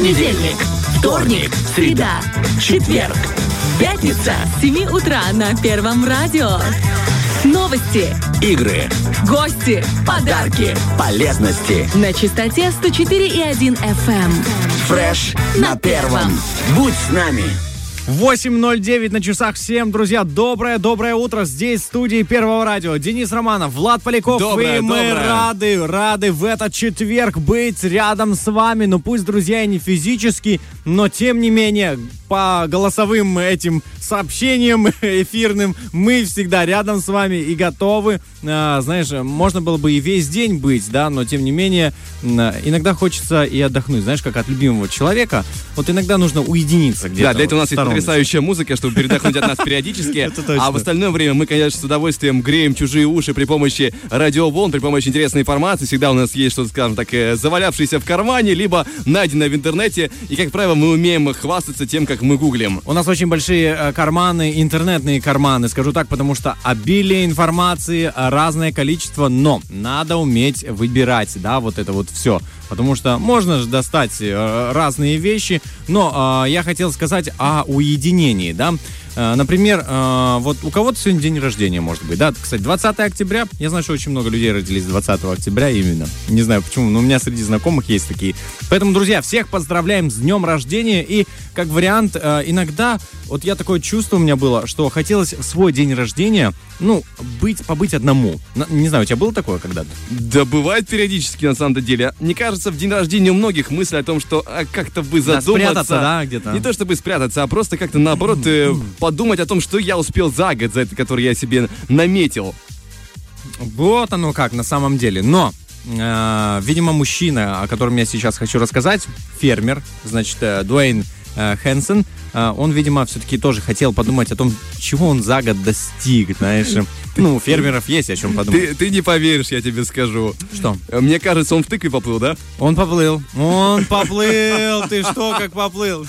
Понедельник, вторник, среда, четверг, пятница с 7 утра на Первом радио. Новости, игры, гости, подарки, полезности. На частоте 104,1 FM. Фреш на первом. Будь с нами. 8.09 на часах. Всем, друзья, доброе-доброе утро. Здесь в студии Первого радио. Денис Романов, Влад Поляков. Доброе, и мы доброе. рады, рады в этот четверг быть рядом с вами. Ну пусть, друзья, и не физически, но тем не менее, по голосовым этим сообщениям эфирным мы всегда рядом с вами и готовы. А, знаешь, можно было бы и весь день быть, да, но тем не менее, иногда хочется и отдохнуть. Знаешь, как от любимого человека. Вот иногда нужно уединиться где-то. Да, для этого у нас есть потрясающая музыка, чтобы передохнуть от нас периодически. А в остальное время мы, конечно, с удовольствием греем чужие уши при помощи радиоволн, при помощи интересной информации. Всегда у нас есть что-то, скажем так, э, завалявшееся в кармане, либо найденное в интернете. И, как правило, мы умеем хвастаться тем, как мы гуглим. У нас очень большие э, карманы, интернетные карманы, скажу так, потому что обилие информации, э, разное количество, но надо уметь выбирать, да, вот это вот все. Потому что можно же достать э, разные вещи, но я хотел сказать о уединении, да. Э, Например, э, вот у кого-то сегодня день рождения, может быть, да, кстати, 20 октября, я знаю, что очень много людей родились 20 октября именно, не знаю почему, но у меня среди знакомых есть такие. Поэтому, друзья, всех поздравляем с днем рождения и, как вариант, э, иногда, вот я такое чувство у меня было, что хотелось в свой день рождения, ну, быть, побыть одному. Не знаю, у тебя было такое когда-то? Да бывает периодически, на самом деле. Мне кажется, в день рождения у многих мысль о том, что а, как-то бы Да, задуматься. спрятаться, да, где-то. Не то чтобы спрятаться, а просто как-то наоборот подумать о том, что я успел за год, за это, который я себе наметил. Вот оно как на самом деле. Но, э, видимо, мужчина, о котором я сейчас хочу рассказать, фермер, значит, э, Дуэйн э, Хэнсон, э, он, видимо, все-таки тоже хотел подумать о том, чего он за год достиг, знаешь. Ну, у фермеров есть о чем подумать. Ты, ты не поверишь, я тебе скажу. Что? Э, Мне кажется, он в тыкве поплыл, да? Он поплыл. Он поплыл. Ты что, как поплыл?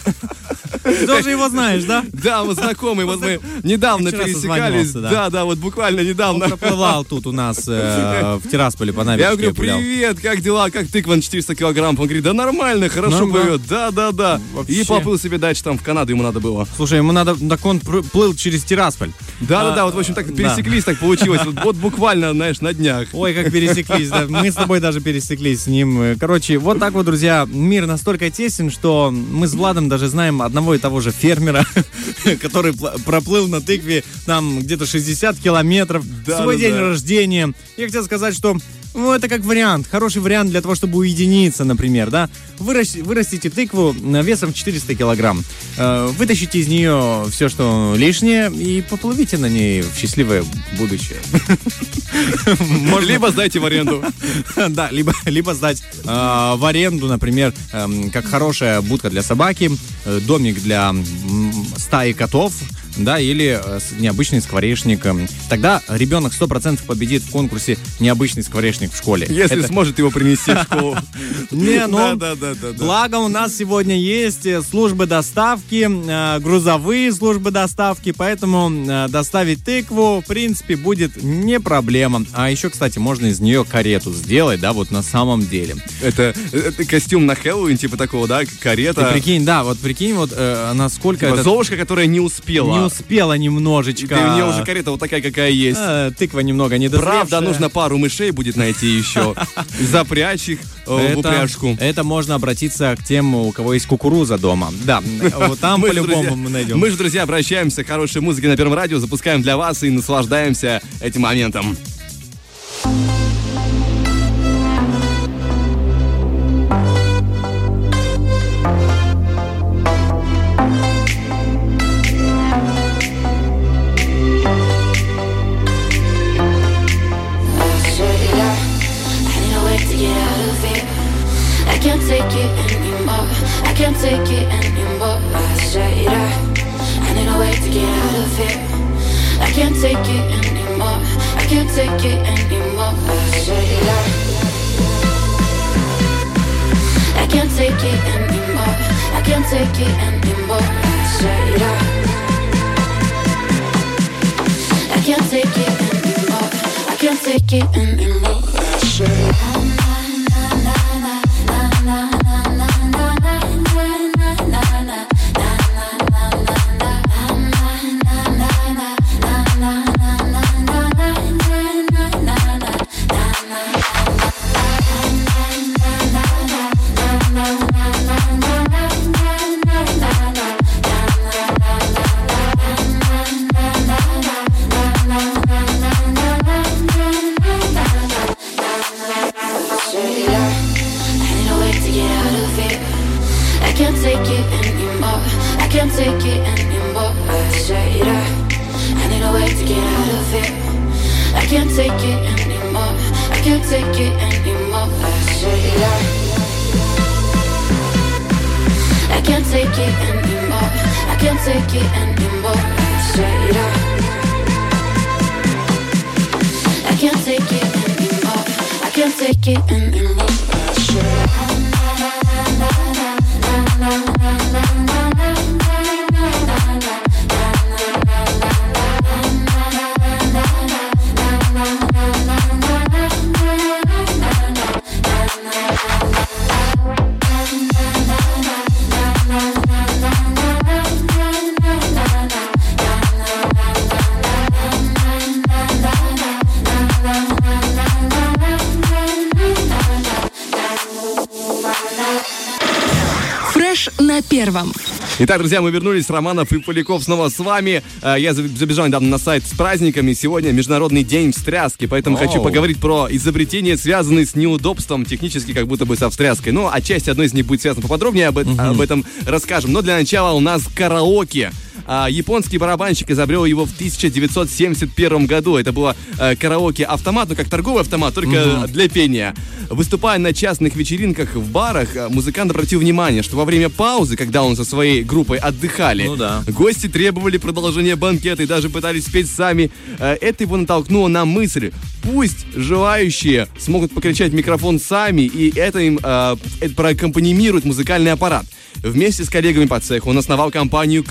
Ты тоже его знаешь, да? Да, мы знакомые, вот мы недавно пересекались. да. Да, вот буквально Он недавно. проплывал тут у нас э, в Тирасполе по Я говорю, привет, как дела, как тыква на 400 килограмм? Он говорит, да нормально, хорошо плывет, да, да, да. И поплыл себе дальше, там в Канаду ему надо было. Слушай, ему надо, так он плыл через Тирасполь. Да, да, А, да, вот в общем так пересеклись, так получилось. Вот, вот буквально, знаешь, на днях. Ой, как пересеклись, да. Мы с тобой даже пересеклись с ним. Короче, вот так вот, друзья, мир настолько тесен, что мы с Владом даже знаем одного и того же фермера, который пл- проплыл на тыкве там где-то 60 километров Да, свой да, день да. рождения. Я хотел сказать, что ну, это как вариант, хороший вариант для того, чтобы уединиться, например, да. Выращ- вырастите тыкву э, весом в 400 килограмм, э, вытащите из нее все, что лишнее, и поплывите на ней в счастливое будущее. Либо сдайте в аренду. Да, либо, сдать э, в аренду, например, эм, как хорошая будка для собаки, э, домик для стаи котов, да, или э, необычный скворечник. эм. Тогда ребенок 100% победит в конкурсе «Необычный скворечник в школе». Если Это- сможет его принести в школу. Не, ну. Благо у нас сегодня есть э, службы доставки, э, грузовые службы доставки, поэтому доставить тыкву, в принципе, будет не проблема. А еще, кстати, можно из нее карету сделать, да, вот на самом деле. Это, это костюм на Хэллоуин, типа такого, да, Ты карета. прикинь, да, вот прикинь, вот э, насколько Типа это Золушка, которая не успела. не успела немножечко. И у нее уже карета вот такая, какая есть. Э, тыква немного не Правда, нужно пару мышей будет найти еще. Запрячь их э, в упряжку. это можно обратиться к тем, у кого есть кукуруза дома. Да, вот там по-любому мы найдем. Мы же, друзья, обращаемся к хорошей музыке на Первом радио, запускаем для вас и наслаждаемся этим моментом. На первом. Итак, друзья, мы вернулись. Романов и Поляков снова с вами. Э, Я заб- забежал недавно на сайт с праздниками. Сегодня Международный день встряски, поэтому хочу Оу. поговорить про изобретения, связанные с неудобством, технически как будто бы со встряской. Ну, отчасти одно из них будет связано поподробнее, об, э- об этом расскажем. Но для начала у нас караоке. А, японский барабанщик изобрел его в 1971 году. Это было э, караоке-автомат, ну как торговый автомат, только для пения. Выступая на частных вечеринках в барах, э, музыкант обратил внимание, что во время паузы, когда он со своей группой отдыхали, Ну да. гости требовали продолжения банкета и даже пытались спеть сами. Э, Это его натолкнуло на мысль, пусть желающие смогут покричать микрофон сами, и это им э, это проаккомпанимирует музыкальный аппарат. Вместе с коллегами по цеху он основал компанию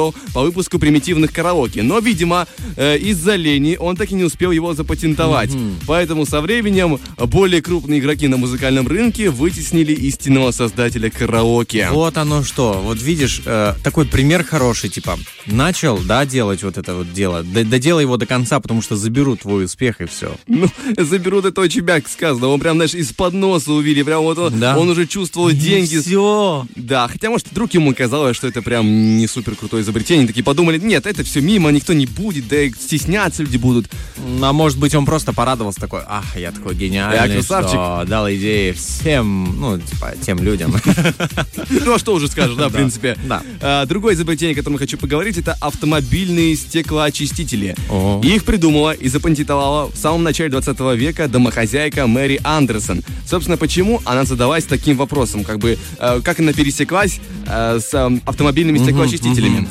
Crescendo по выпуску примитивных караоке. Но, видимо, э, из-за лени он так и не успел его запатентовать. Поэтому со временем более крупные игроки на музыкальном рынке вытеснили истинного создателя караоке. Вот оно что. Вот видишь, э, такой пример хороший, типа, начал, да, делать вот это вот дело, доделай его до конца, потому что заберут твой успех и все. Ну, заберут это очень мягко сказано. Он прям, знаешь, из-под носа увидели. Прям вот он, Да. он уже чувствовал деньги. Все. Да, хотя, может, вдруг ему казалось, что это прям не супер крутое изобретение. Такие подумали, нет, это все мимо, никто не будет, да и стесняться люди будут. А может быть, он просто порадовался такой, ах, я такой гениальный, Я красавчик». что дал идеи всем, ну, типа, тем людям. Ну, а что уже скажешь, да, в принципе. да. А, Другое изобретение, о котором хочу поговорить, это автомобильные стеклоочистители. Их придумала и запатентовала в самом начале 20 века домохозяйка Мэри Андерсон. Собственно, почему она задалась таким вопросом, как бы, э, как она пересеклась э, с э, автомобильными стеклоочистителями.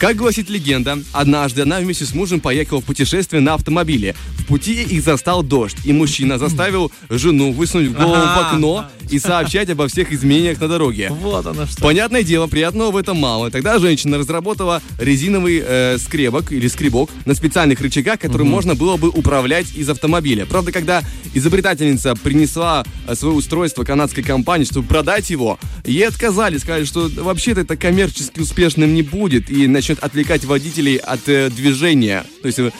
Как гласит легенда, однажды она вместе с мужем поехала в путешествие на автомобиле. В пути их застал дождь, и мужчина заставил жену высунуть голову в окно и сообщать обо всех изменениях на дороге. Вот оно что. Понятное дело, приятного в этом мало. Тогда женщина разработала резиновый э, скребок или скребок на специальных рычагах, которым можно было бы управлять из автомобиля. Правда, когда изобретательница принесла э, свое устройство канадской компании, чтобы продать его, ей отказали, сказали, что вообще-то это коммерчески успешным не будет и начнет отвлекать водителей от э, движения. То есть э,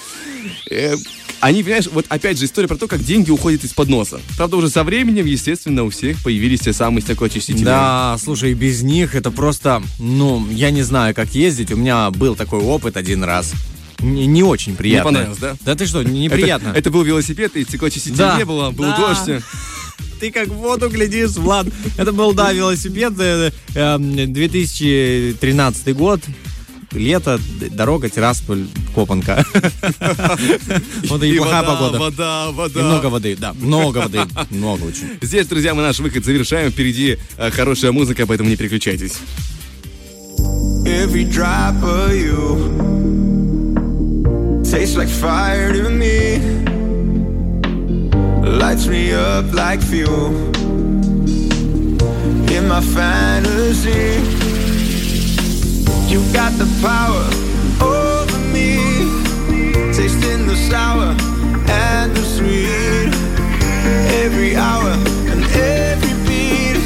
э, они, понимаешь, вот опять же история про то, как деньги уходят из-под носа. Правда, уже со временем, естественно, у всех появились те самые стеклоочистители. Да, слушай, без них это просто, ну, я не знаю, как ездить. У меня был такой опыт один раз. Не, не очень приятно. понравилось, да? Да ты что, Это- неприятно. Это, был велосипед, и стеклоочистителя Да. не было, был Да. дождь. Ты как в воду глядишь, Влад. Это был, да, велосипед, э, э, 2013 год. Лето, дорога, Тирасполь, Копанка. Вот и плохая погода. вода, вода. много воды, да, много воды, много очень. Здесь, друзья, мы наш выход завершаем. Впереди э, хорошая музыка, поэтому не переключайтесь. Every drop of you tastes like fire to me, lights me up like fuel. In my fantasy, you got the power over me, tasting the sour and the sweet. Every hour and every beat,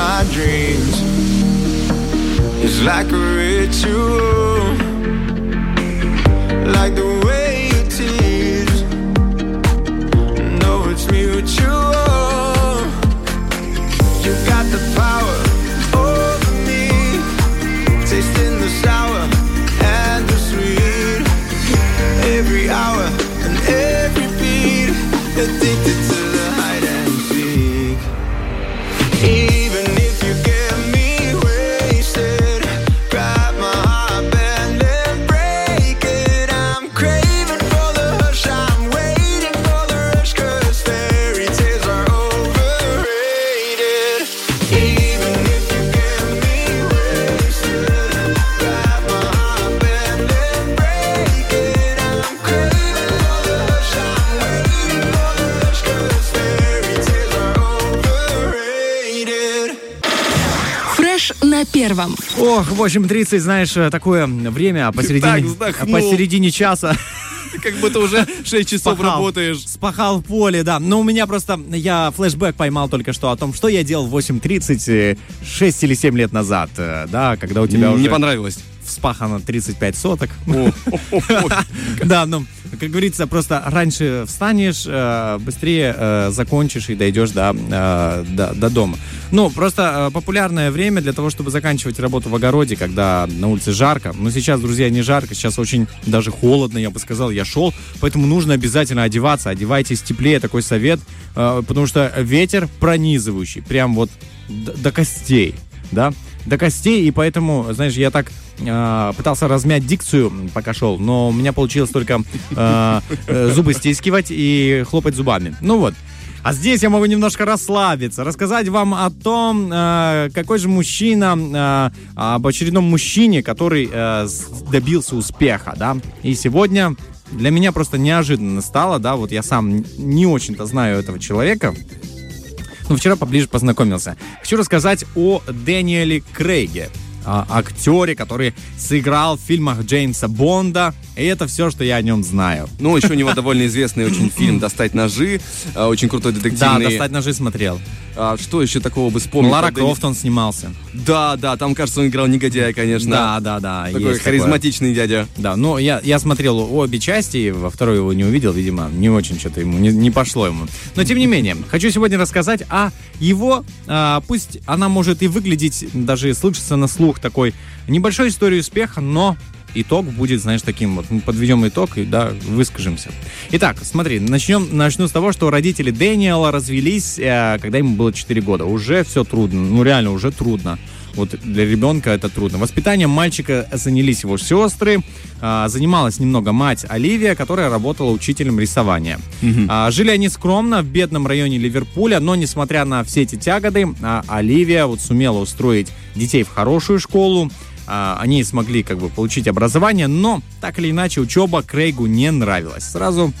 my dreams. It's like a ritual, like the Ох, 8.30, знаешь, такое время посередине, посередине часа. Как будто уже 6 часов Спахал. работаешь. Спахал в поле, да. Но у меня просто, я флешбэк поймал только что о том, что я делал в 8.30 э, 6 или 7 лет назад, э, да, когда у тебя Не уже понравилось. вспахано 35 соток. Да, ну, как говорится, просто раньше встанешь, э, быстрее э, закончишь и дойдешь до, до, до дома. Ну, просто популярное время для того, чтобы заканчивать работу в огороде, когда на улице жарко. Но сейчас, друзья, не жарко, сейчас очень даже холодно, я бы сказал, я шел, поэтому нужно обязательно одеваться, одевайтесь теплее, такой совет, э, потому что ветер пронизывающий, прям вот до костей, да, до костей, и поэтому, знаешь, я так э, пытался размять дикцию, пока шел, но у меня получилось только э, зубы стискивать и хлопать зубами. Ну вот. А здесь я могу немножко расслабиться, рассказать вам о том, какой же мужчина, об очередном мужчине, который добился успеха, да. И сегодня для меня просто неожиданно стало, да, вот я сам не очень-то знаю этого человека, но вчера поближе познакомился. Хочу рассказать о Дэниеле Крейге, а, актере, который сыграл в фильмах Джеймса Бонда. И это все, что я о нем знаю. Ну, еще у него довольно известный очень фильм «Достать ножи», а, очень крутой Да, детективный. «Достать ножи» смотрел. А, что еще такого бы вспомнить? Лара Правда, Крофт он снимался. Да, да, там, кажется, он играл негодяя, конечно. Да, да, да. Такой есть такое. харизматичный дядя. Да, но я, я смотрел обе части, во второй его не увидел, видимо, не очень что-то ему, не, не пошло ему. Но тем не менее, хочу сегодня рассказать о его, а, пусть она может и выглядеть, даже слышится на слух такой небольшой истории успеха, но итог будет, знаешь, таким вот. Мы подведем итог и, да, выскажемся. Итак, смотри, начнем, начну с того, что родители Дэниела развелись, э, когда ему было 4 года. Уже все трудно, ну реально уже трудно. Вот для ребенка это трудно. Воспитанием мальчика занялись его сестры. А, занималась немного мать Оливия, которая работала учителем рисования. А, жили они скромно в бедном районе Ливерпуля, но несмотря на все эти тяготы, а, Оливия вот сумела устроить детей в хорошую школу. Они смогли как бы получить образование, но так или иначе учеба Крейгу не нравилась. Сразу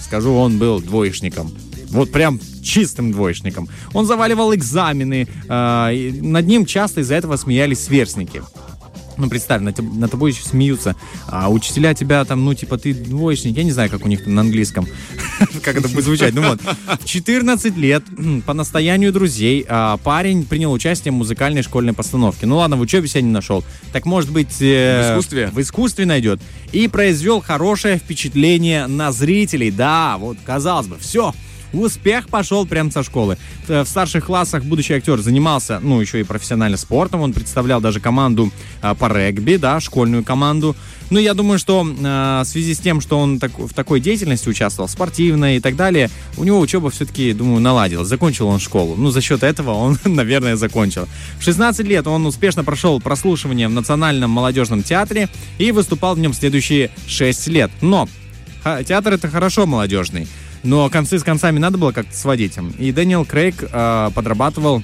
скажу, он был двоечником. Вот прям чистым двоечником. Он заваливал экзамены, и над ним часто из-за этого смеялись сверстники. Ну, представь, теб- над тобой еще смеются, а учителя тебя там, ну, типа, ты двоечник, я не знаю, как у них там на английском, как это будет звучать, ну вот. В 14 лет, по настоянию друзей, а, парень принял участие в музыкальной школьной постановке. Ну, ладно, в учебе себя не нашел. Так, может быть... э, В искусстве? В искусстве найдет. И произвел хорошее впечатление на зрителей. Да, вот, казалось бы, все, Успех пошел прямо со школы. Э, В старших классах будущий актер занимался, ну, еще и профессионально спортом. Он представлял даже команду а, по регби, да, школьную команду. Ну, я думаю, что а, в связи с тем, что он так- в такой деятельности участвовал, спортивной и так далее, у него учеба все-таки, думаю, наладилась. Закончил он школу. Ну, за счет этого он, наверное, закончил. В 16 лет он успешно прошел прослушивание в Национальном молодежном театре и выступал в нем следующие 6 лет. Но Театр это хорошо молодежный, но концы с концами надо было как-то сводить. И Дэниел Крейг э, подрабатывал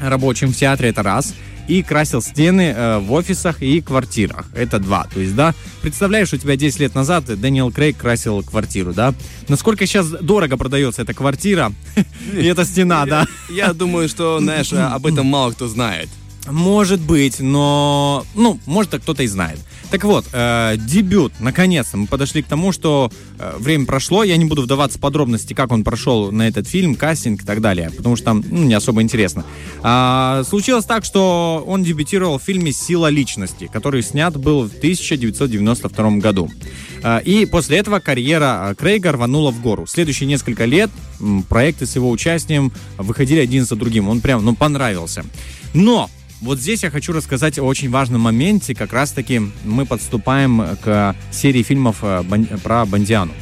рабочим в театре, это раз, и красил стены э, в офисах и квартирах. Это два. То есть, да, представляешь, у тебя 10 лет назад Дэниел Крейг красил квартиру, да? Насколько сейчас дорого продается эта квартира и эта стена, да? Я думаю, что, знаешь, об этом мало кто знает. Может быть, но... Ну, может, кто-то и знает. Так вот, э, дебют, наконец-то, мы подошли к тому, что э, время прошло, я не буду вдаваться в подробности, как он прошел на этот фильм, кастинг и так далее, потому что там ну, не особо интересно. А, случилось так, что он дебютировал в фильме «Сила личности», который снят был в 1992 году. А, и после этого карьера а, Крейга рванула в гору. Следующие несколько лет проекты с его участием выходили один за другим. Он прям, ну, понравился. Но вот здесь я хочу рассказать о очень важном моменте. Как раз-таки мы подступаем к серии фильмов э, про Бандиану.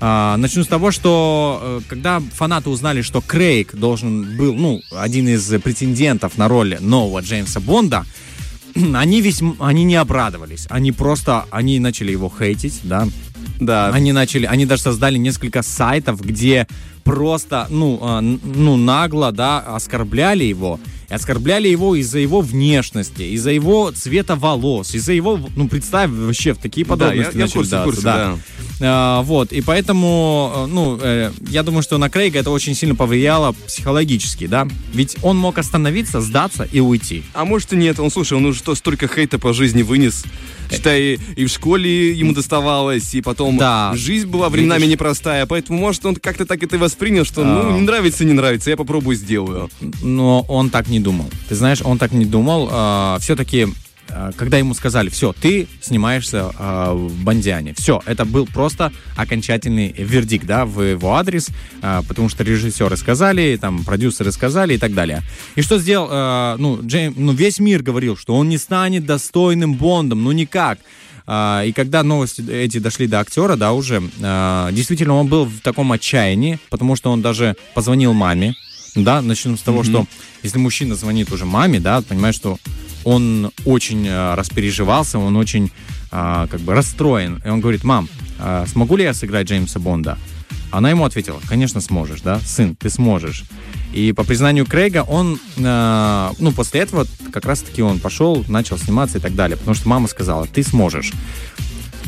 А, Начну с того, что э, когда фанаты узнали, что Крейг должен был, ну, один из претендентов на роль нового Джеймса Бонда, они весьма, они не обрадовались, они просто, они начали его хейтить, да, Да. они начали, они даже создали несколько сайтов, где просто, ну, н- ну, нагло, да, оскорбляли его. Оскорбляли его из-за его внешности, из-за его цвета волос, из-за его, ну, представь вообще в такие Да, я, подробности я курсе, в вдаваться, курсе, да. да. А, вот, и поэтому, э, ну, э, я думаю, что на Крейга это очень сильно повлияло психологически, да, ведь он мог остановиться, сдаться и уйти. А может и нет. Он, слушай, он уже что, столько хейта по жизни вынес. Считай, и в школе ему доставалось, и потом Да. жизнь была временами Видишь? непростая, поэтому, может, он как-то так это и воспринял, что, ну, не нравится, не нравится, я попробую, сделаю. но он так не думал. Ты знаешь, он так не думал. все-таки, когда ему сказали, все, ты снимаешься а, в Бандиане, все, это был просто окончательный вердикт, да, в его адрес, а, потому что режиссеры сказали, там, продюсеры сказали и так далее. И что сделал, а, ну, Джейм, ну, весь мир говорил, что он не станет достойным Бондом, ну, никак. А, И когда новости эти дошли до актера, да, уже, а, действительно, он был в таком отчаянии, потому что он даже позвонил маме, да, начнем с того, что если мужчина звонит уже маме, да, понимаешь, что он очень а, распереживался, он очень а, как бы расстроен. И он говорит, мам, а, смогу ли я сыграть Джеймса Бонда? Она ему ответила, конечно, сможешь, да, сын, ты сможешь. И по признанию Крейга, он, э, ну, после этого как раз-таки он пошел, начал сниматься и так далее, потому что мама сказала, ты сможешь.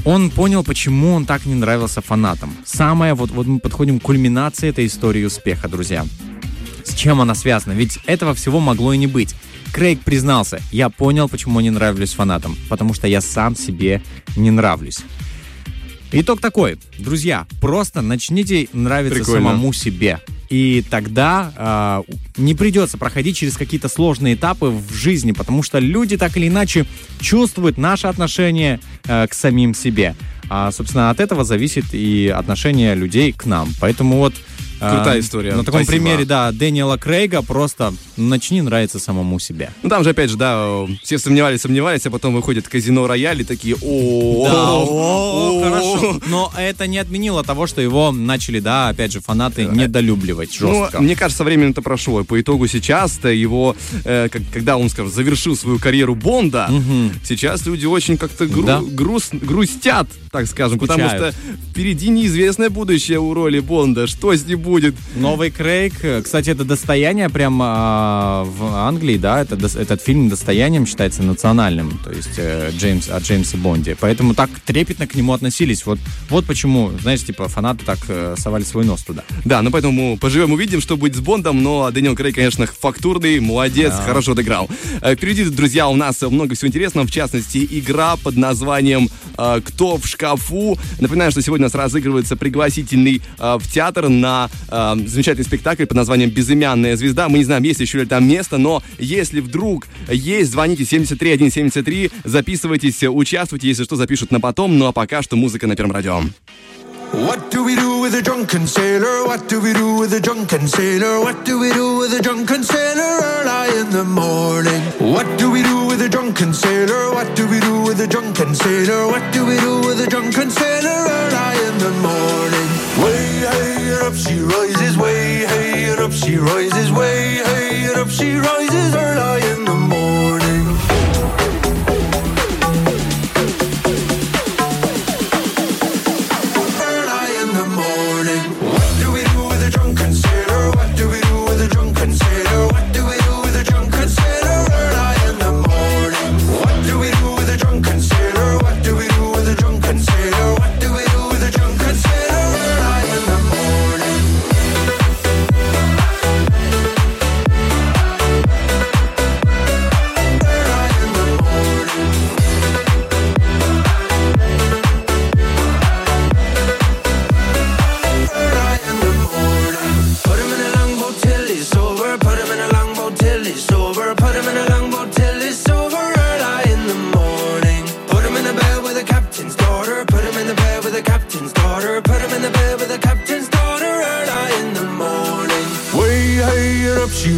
Он понял, почему он так не нравился фанатам. Самое, вот, вот мы подходим к кульминации этой истории успеха, друзья. С чем она связана? Ведь этого всего могло и не быть. Крейг признался, я понял, почему не нравлюсь фанатам, потому что я сам себе не нравлюсь. Итог такой, друзья, просто начните нравиться Прикольно. самому себе. И тогда а, не придется проходить через какие-то сложные этапы в жизни, потому что люди так или иначе чувствуют наше отношение э, к самим себе. А, собственно, от этого зависит и отношение людей к нам. Поэтому вот... Крутая история. На таком Спасибо. примере, да, Дэниела Крейга просто начни нравиться самому себе. Ну, там же, опять же, да, э, все сомневались, сомневались, а потом выходит казино рояль и такие, о Да, о, хорошо. Но это не отменило того, что его начали, да, опять же, фанаты недолюбливать Ну, жестко. мне кажется, время это прошло. И по итогу сейчас-то его, э, когда он, скажем, завершил свою карьеру Бонда, сейчас люди очень как-то грустят, так скажем, потому что впереди неизвестное будущее у роли Бонда. Что с ним будет? Новый Крейг, кстати, это достояние прямо а, в Англии, да, это, этот фильм достоянием считается национальным, то есть э, Джеймс, о Джеймсе Бонде. Поэтому так трепетно к нему относились. Вот, вот почему, знаешь, типа фанаты так э, совали свой нос туда. Да, ну поэтому поживем, увидим, что будет с Бондом, но Дэниел Крейг, конечно, фактурный, молодец, хорошо отыграл. Э, Впереди, друзья, у нас много всего интересного, в частности, игра под названием «Кто в шкафу?». Напоминаю, что сегодня у нас разыгрывается пригласительный э, в театр на э, замечательный спектакль под названием «Безымянная звезда». Мы не знаем, есть еще ли там место, но если вдруг есть, звоните 73173, записывайтесь, участвуйте, если что, запишут на потом. Ну а пока что музыка на Первом радио. What do we do with a drunken sailor? What do we do with a drunken sailor? What do we do with a drunken sailor early in the morning? What do we do with a drunken sailor? What do we do with a drunken sailor? What do we do with a drunken sailor early in the morning? Way hey and up she rises, way hey and up she rises, way hey and up she rises early in the morning.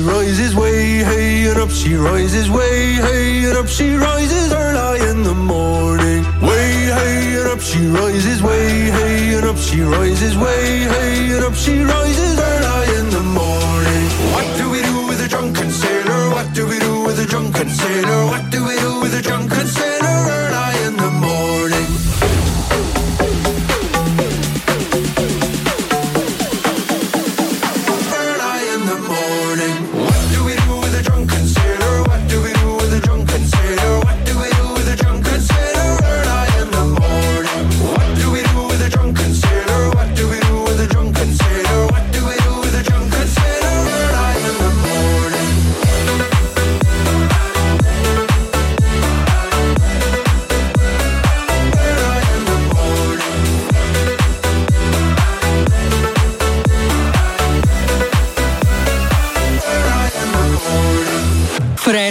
Rises way, hey, and up she rises way, hey, and up she rises early in the morning. Way, hey, and up she rises way, hey, and up she rises way, hey, and up she rises early in the morning. What do we do with a drunken sailor? What do we do with a drunken sailor? What do we do with a drunken sailor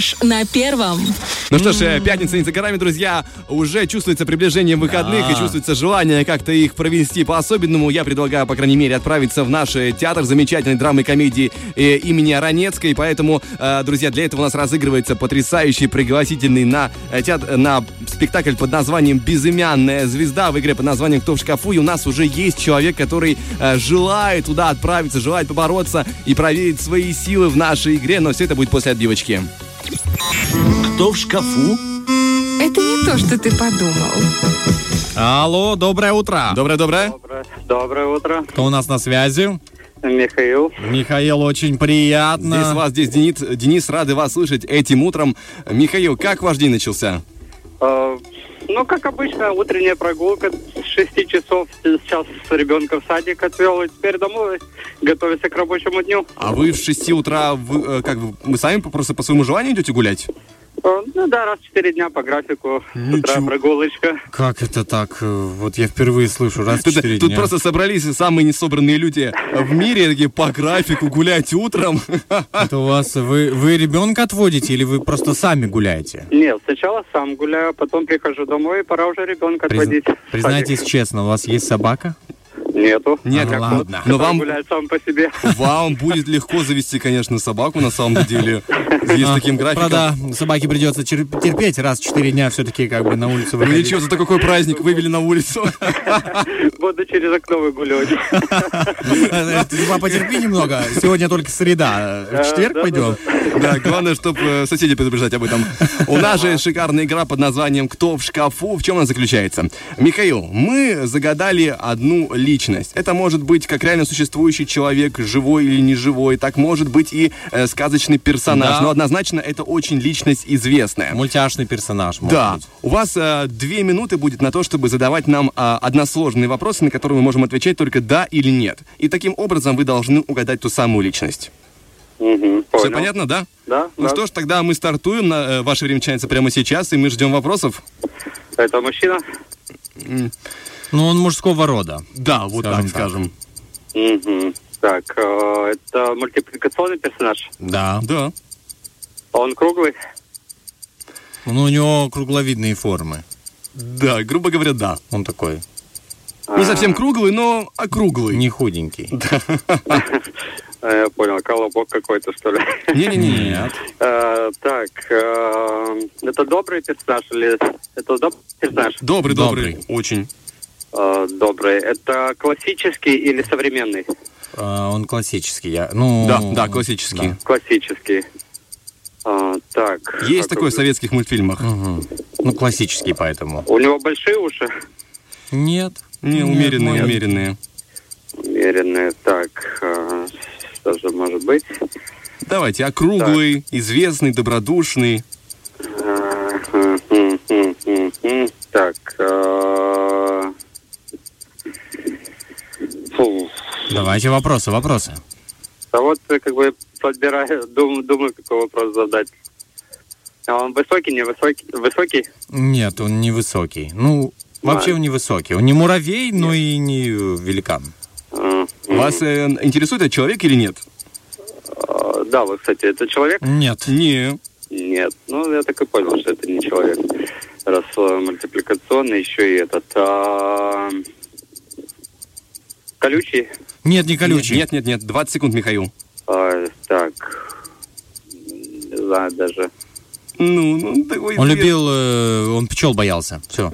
Фреш на первом. Ну что ж, э, пятница не за горами, друзья. Уже чувствуется приближение выходных и чувствуется желание как-то их провести по-особенному. Я предлагаю, по крайней мере, отправиться в наш э, театр замечательной драмы и комедии э, имени Аронецкой. Поэтому, друзья, для этого у нас разыгрывается потрясающий пригласительный на, театр, на спектакль под названием «Безымянная звезда» в игре под названием «Кто в шкафу». И у нас уже есть человек, который желает туда отправиться, желает побороться и проверить свои силы в нашей игре. Но все это будет после отбивочки. Кто в шкафу? Это не то, что ты подумал. Алло, доброе утро. Доброе-доброе. Доброе, доброе утро, Кто у нас на связи? Михаил. Михаил, очень приятно. Здесь вас, здесь Денис, Денис, рады вас слышать этим утром. Михаил, как ваш день начался? Ну, как обычно, утренняя прогулка с 6 часов. Сейчас ребенка в садик отвел, и теперь домой готовиться к рабочему дню. А вы в 6 утра, вы, э, как вы, вы сами просто по своему желанию идете гулять? Э, ну да, раз в 4 дня по графику. С утра Ничего. прогулочка. Как это так? Э, Вот я впервые слышу, раз в Тут, четыре тут дня. просто собрались самые несобранные люди в мире, такие по графику гулять утром. Это у вас, вы, вы ребенка отводите или вы просто сами гуляете? Нет, сначала сам гуляю, потом прихожу домой, и пора уже ребенка Призна- отводить. Признайтесь честно, у вас есть собака? Нету. Нет, А, как ладно. Но вам, гуляет сам по себе. вам будет легко завести, конечно, собаку на самом деле. Есть А, таким графиком. Правда, собаке придется терпеть, раз в четыре дня все-таки как бы на улицу Ну выходить. ничего, за какой праздник вывели на улицу. Буду через окно выгуливать. Ты типа, потерпи немного, сегодня только среда. В четверг пойдем? Да, главное, чтобы соседи предупреждать об этом. У нас же шикарная игра под названием «Кто в шкафу?». В чем она заключается? Михаил, мы загадали одну личность. Это может быть как реально существующий человек, живой или неживой. Так может быть и э, сказочный персонаж. Да. Но однозначно это очень личность известная. Мультяшный персонаж, может Да, быть. у вас э, две минуты будет на то, чтобы задавать нам э, односложные вопросы, на которые мы можем отвечать только да или нет. И таким образом вы должны угадать ту самую личность. Мгм, Все понял. понятно, да? Да, Ну да. что ж, тогда мы стартуем. На, э, ваше время начинается прямо сейчас, и мы ждем вопросов. Это мужчина? Ну, он мужского рода. Да, вот Скажем так так. скажем. Мгм. Так, э, это мультипликационный персонаж. Да. Да. Он круглый? Ну, у него кругловидные формы. Да, грубо говоря, да. Он такой Не совсем круглый, но округлый. не худенький. Э, Я понял, колобок какой-то, что ли. Не-не-не. Нет. Так, э, это добрый персонаж или... Это добрый персонаж? Добрый, Добрый. Очень. Э, Добрый. Это классический или современный? А, Он классический. Я, ну, Да, да, классический. да. Классический. Э, Так. Есть как такое в советских мультфильмах. Мгм. Ну, классический поэтому. У него большие уши? Нет. Не, Нет, умеренные, нет. умеренные. Умеренные. Так, э, что же может быть? Давайте, округлый, известный, добродушный. Э, м, м, м, м, м. Так. э, фу. Давайте вопросы, вопросы. А вот э, как бы подбираю, думаю, думаю, какой вопрос задать. А он высокий, невысокий? Высокий? Нет, он невысокий. Ну, вообще А. он невысокий. Он не муравей, но и не э, великан. М. Вас э, интересует этот человек или нет? А, Да, вот, кстати, это человек? Нет. Не. Нет. Ну, я так и понял, что это не человек. Раз э, мультипликационный, еще и этот. а, Колючий? Нет, не колючий. Нет, нет, нет. 20 секунд, Михаил. А, так. знаю даже. Ну, ну, такой Он любил, э, он пчел боялся. Все.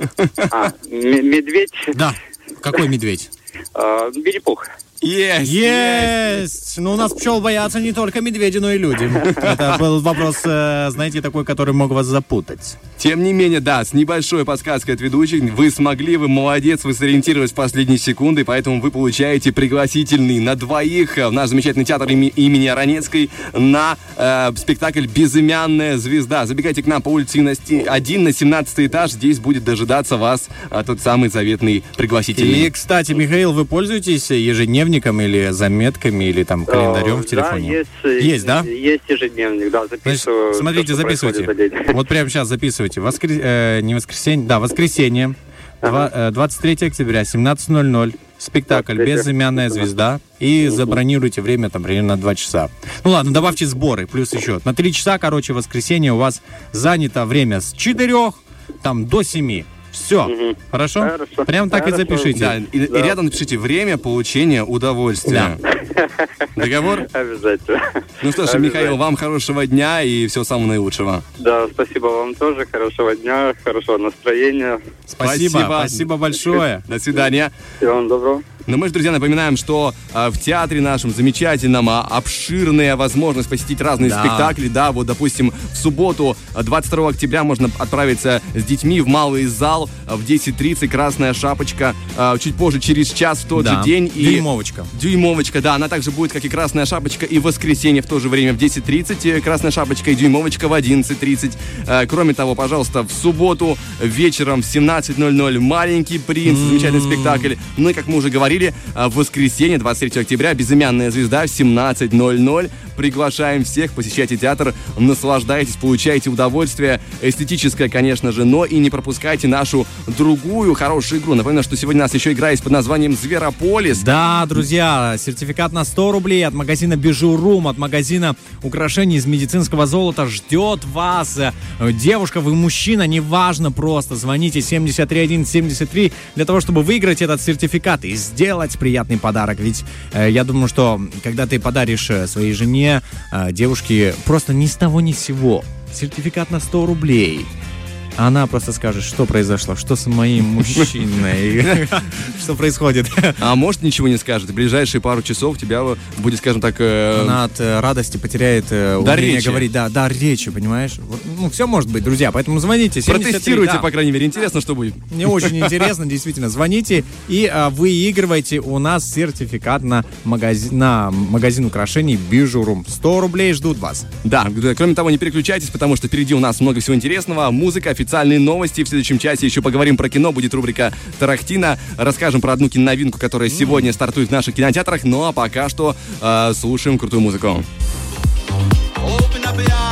А, медведь, Да. Какой медведь? а, Винни-Пух. Есть, Есть! Ну, у нас пчел боятся не только медведи, но и люди. Это был вопрос, э, знаете, такой, который мог вас запутать. Тем не менее, да, с небольшой подсказкой от ведущих вы смогли, вы молодец, вы сориентировались в последние секунды, поэтому вы получаете пригласительный на двоих в наш замечательный театр имени Аронецкой на э, спектакль «Безымянная звезда». Забегайте к нам по улице Иности- 1 на 17 этаж, здесь будет дожидаться вас а, тот самый заветный пригласительный. И, кстати, Михаил, вы пользуетесь ежедневником или заметками, или там календарем в телефоне? Да, есть. э, Есть, да? Есть ежедневник, да, Значит, записываю. смотрите, всё, что записывайте. Вот прямо сейчас записывайте. Воскре- э, не воскресенье, да, воскресенье, э, 23 октября, 17.00. Спектакль 23. «Безымянная звезда». И забронируйте время там примерно на 2 часа. Ну ладно, добавьте сборы, плюс еще. На 3 часа, короче, воскресенье у вас занято время с 4 там, до 7. Все. Хорошо? Хорошо. Прям так и Хорошо. запишите. Да, и, и Да. рядом напишите время получения удовольствия. Договор? Обязательно. Ну что ж. Михаил, вам хорошего дня и всего самого наилучшего. Да, спасибо вам тоже. Хорошего дня, хорошего настроения. Спасибо, Спасибо. спасибо большое. До свидания. Всего вам доброго. Но мы же, друзья, напоминаем, что а, в театре нашем замечательном а, обширная возможность посетить разные Да. спектакли. Да, вот, допустим, в субботу, а, 22 октября, можно отправиться с детьми в малый зал а, в 10.30, «Красная шапочка». а, Чуть позже, через час, в тот Да. же день. И Дюймовочка. Дюймовочка, да, она также будет, как и «Красная шапочка», и в воскресенье в то же время в 10.30, э, «Красная шапочка» и «Дюймовочка» в 11.30. Э, Кроме того, пожалуйста, в субботу вечером в 17.00 «Маленький принц», замечательный спектакль. Ну и, как мы уже говорили, э, в воскресенье, 23 октября, «Безымянная звезда» в 17.00. Приглашаем всех, посещайте театр, наслаждайтесь, получайте удовольствие, эстетическое, конечно же, но и не пропускайте нашу другую хорошую игру. Напоминаю, что сегодня у нас еще игра есть под названием «Зверополис». Да, друзья, сертификат на 100 рублей от магазина Бижурум, от магазина украшений из медицинского золота ждет вас. Девушка, вы мужчина, неважно просто. Звоните 73173 для того, чтобы выиграть этот сертификат и сделать приятный подарок. Ведь э, я думаю, что когда ты подаришь э, своей жене, э, девушке просто ни с того ни с сего сертификат на 100 рублей, она просто скажет, что произошло, что с моим мужчиной, что происходит. А может ничего не скажет. В ближайшие пару часов тебя будет, скажем так, э, Она от э, радости потеряет э, умение говорить. Да, дар речи, понимаешь? Ну, все может быть, друзья, поэтому звоните. 73, протестируйте, да. по крайней мере. Интересно, что будет. Мне очень интересно, действительно. Звоните и а, выигрывайте у нас сертификат на магазин, на магазин украшений Бижурум. 100 рублей ждут вас. Да, кроме того, не переключайтесь, потому что впереди у нас много всего интересного. Музыка, официальные новости. В следующем часе еще поговорим про кино. Будет рубрика «Тарахтина». Расскажем про одну киноновинку, которая сегодня стартует в наших кинотеатрах. Ну а пока что э, слушаем крутую музыку. Open up your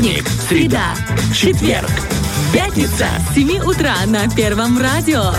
вторник, среда, четверг, пятница с 7 утра на Первом радио.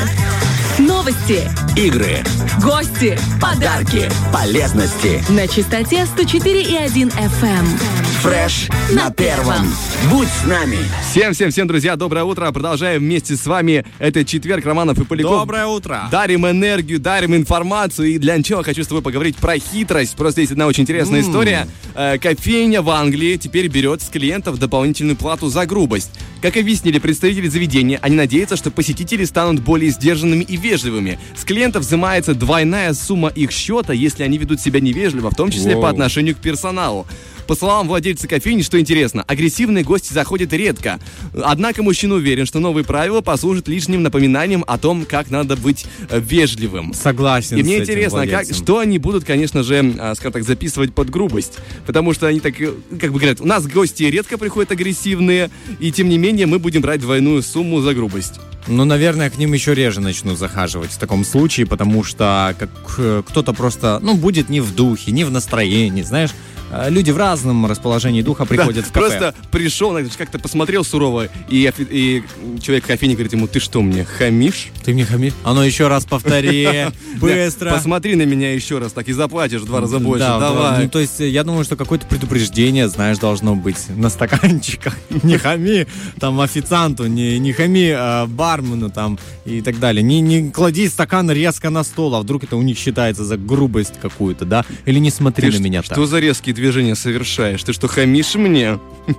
Новости, Игры, гости, подарки полезности. на частоте 104,1 FM. Фреш на первом. Будь с нами. Всем-всем-всем, друзья, доброе утро. Продолжаем вместе с вами. Это четверг, Романов и Поляков. Доброе утро. Дарим энергию, дарим информацию. И для начала хочу с тобой поговорить про хитрость. Просто есть одна очень интересная история. Э, кофейня в Англии теперь берет с клиентов дополнительную плату за грубость. Как объяснили представители заведения, они надеются, что посетители станут более сдержанными и вежливыми. С клиентов взимается двойная сумма их счета, если они ведут себя невежливо, в том числе Воу. по отношению к персоналу. По словам владельца кофейни, что интересно, агрессивные гости заходят редко. Однако мужчина уверен, что новые правила послужат лишним напоминанием о том, как надо быть э, вежливым. Согласен И мне интересно, как, владельцем. что они будут, конечно же, а, скажем так, записывать под грубость. Потому что они так, э, как бы говорят, у нас гости редко приходят агрессивные, и тем не менее мы будем брать двойную сумму за грубость. Ну, наверное, к ним еще реже начну захаживать в таком случае, потому что как э, кто-то просто, ну, будет не в духе, не в настроении, знаешь. Э, Люди в разном расположении духа приходят Да, в кафе. Просто пришел, как-то посмотрел сурово, и, и человек в кофейне говорит ему, ты что мне, хамишь? Ты мне хамишь? А ну еще раз повтори, быстро. Посмотри на меня еще раз, так и заплатишь в два раза больше. Да, Давай. Ну, то есть, э, я думаю, что какое-то предупреждение, знаешь, должно быть на стаканчиках. Не хами там официанту, не, не хами а, бармену там и так далее. Не, не клади стакан резко на стол, а вдруг это у них считается за грубость какую-то, да? Или не смотри Ты на меня что так. за резкие движения совершаешь? Ты что, хамишь мне?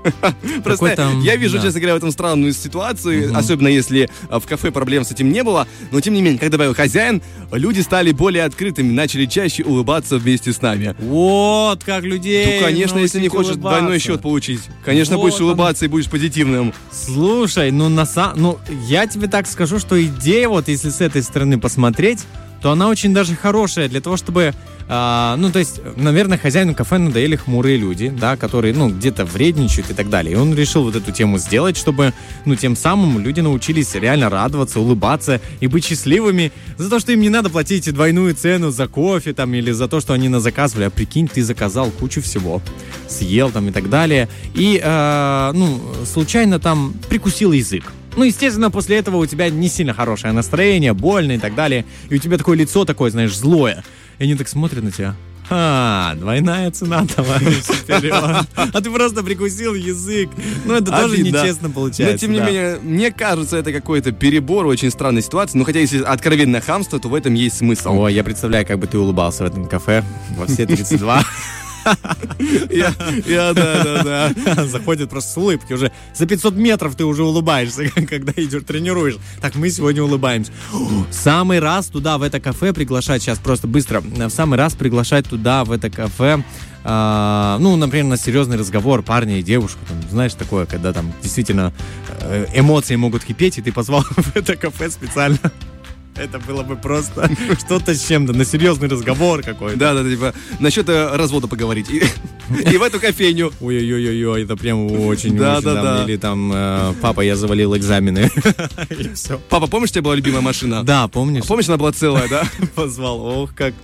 Просто Какой-то, я вижу, да. честно говоря, в этом странную ситуацию, особенно если а, в кафе проблем с этим не было. Но тем не менее, как добавил хозяин, люди стали более открытыми, начали чаще улыбаться вместе с нами. Вот как людей. Ну, конечно, если не хочешь улыбаться. двойной счет получить. Конечно, Вот будешь он. улыбаться и будешь позитивным. Слушай, ну на са- ну я тебе так скажу, что идея вот если с этой стороны посмотреть, то она очень даже хорошая для того, чтобы, а, ну то есть, наверное, хозяину кафе надоели хмурые люди, да, которые, ну где-то вредничают и так далее. И он решил вот эту тему сделать, чтобы, ну тем самым люди научились реально радоваться, улыбаться и быть счастливыми за то, что им не надо платить двойную цену за кофе там или за то, что они на заказывали. А прикинь, ты заказал кучу всего, съел там и так далее, и, э, ну случайно там прикусил язык. Ну, естественно, после этого у тебя не сильно хорошее настроение, больно и так далее. И у тебя такое лицо такое, знаешь, злое. И они так смотрят на тебя. А, двойная цена, товарищ Вперед. А ты просто прикусил язык. Ну, это тоже нечестно получается. Но тем не да. менее, мне кажется, это какой-то перебор, очень странная ситуация. Но хотя если откровенное хамство, то в этом есть смысл. Ой, я представляю, как бы ты улыбался в этом кафе во все 32. Я, я, да, да, да. Заходит просто с улыбки. Уже за 500 метров ты уже улыбаешься, когда идешь, тренируешь. Так, мы сегодня улыбаемся. Самый раз туда, в это кафе приглашать, сейчас просто быстро, в самый раз приглашать туда, в это кафе, а, ну, например, на серьезный разговор парня и девушку, там, знаешь, такое, когда там действительно э, эмоции могут кипеть, и ты позвал в это кафе специально. Это было бы просто что-то с чем-то, на серьезный разговор какой-то. Да, да, типа, насчет э, развода поговорить. И, в эту кофейню. Ой-ой-ой-ой, это прям очень, Да, да, да. Или там, э, папа, я завалил экзамены. Папа, помнишь, у тебя была любимая машина? Да, помнишь? Помнишь, она была целая, да? Позвал. Ох, как,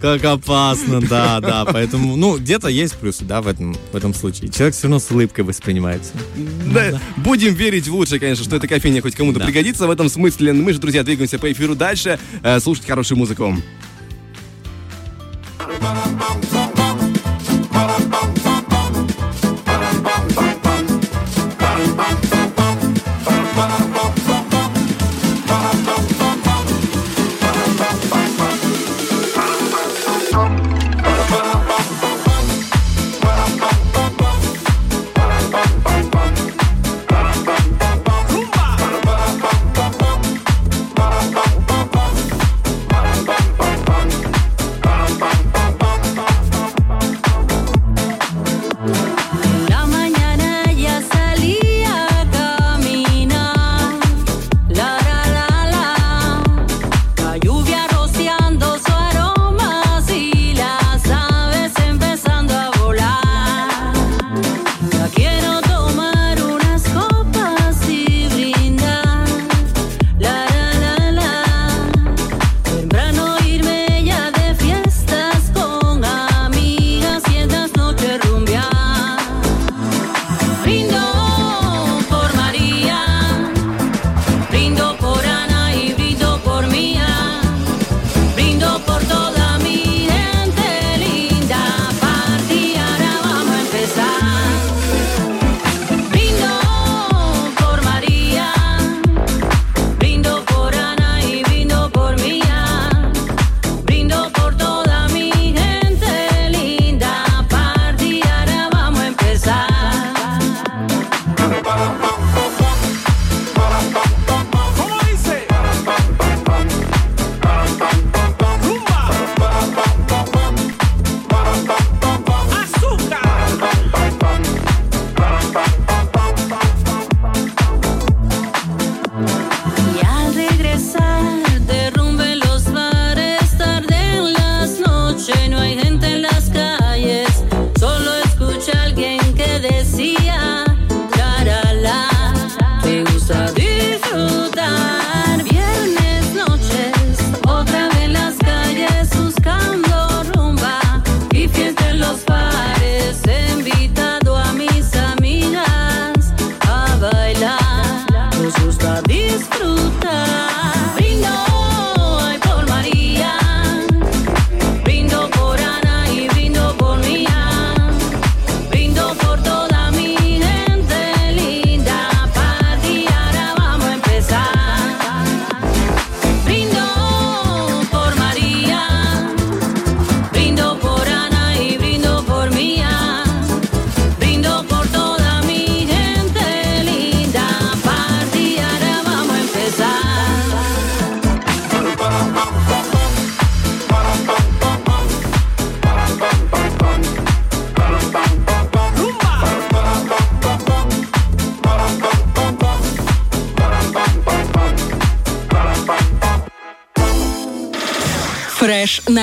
как опасно, да, да. Поэтому, ну, где-то есть плюсы, да, в этом, в этом случае. Человек все равно с улыбкой воспринимается. Да, Будем верить в лучшее, конечно, что эта кофейня хоть кому-то пригодится в этом смысле. Мы же, друзья, двигаемся по эфиру дальше. э, Слушать хорошую музыку.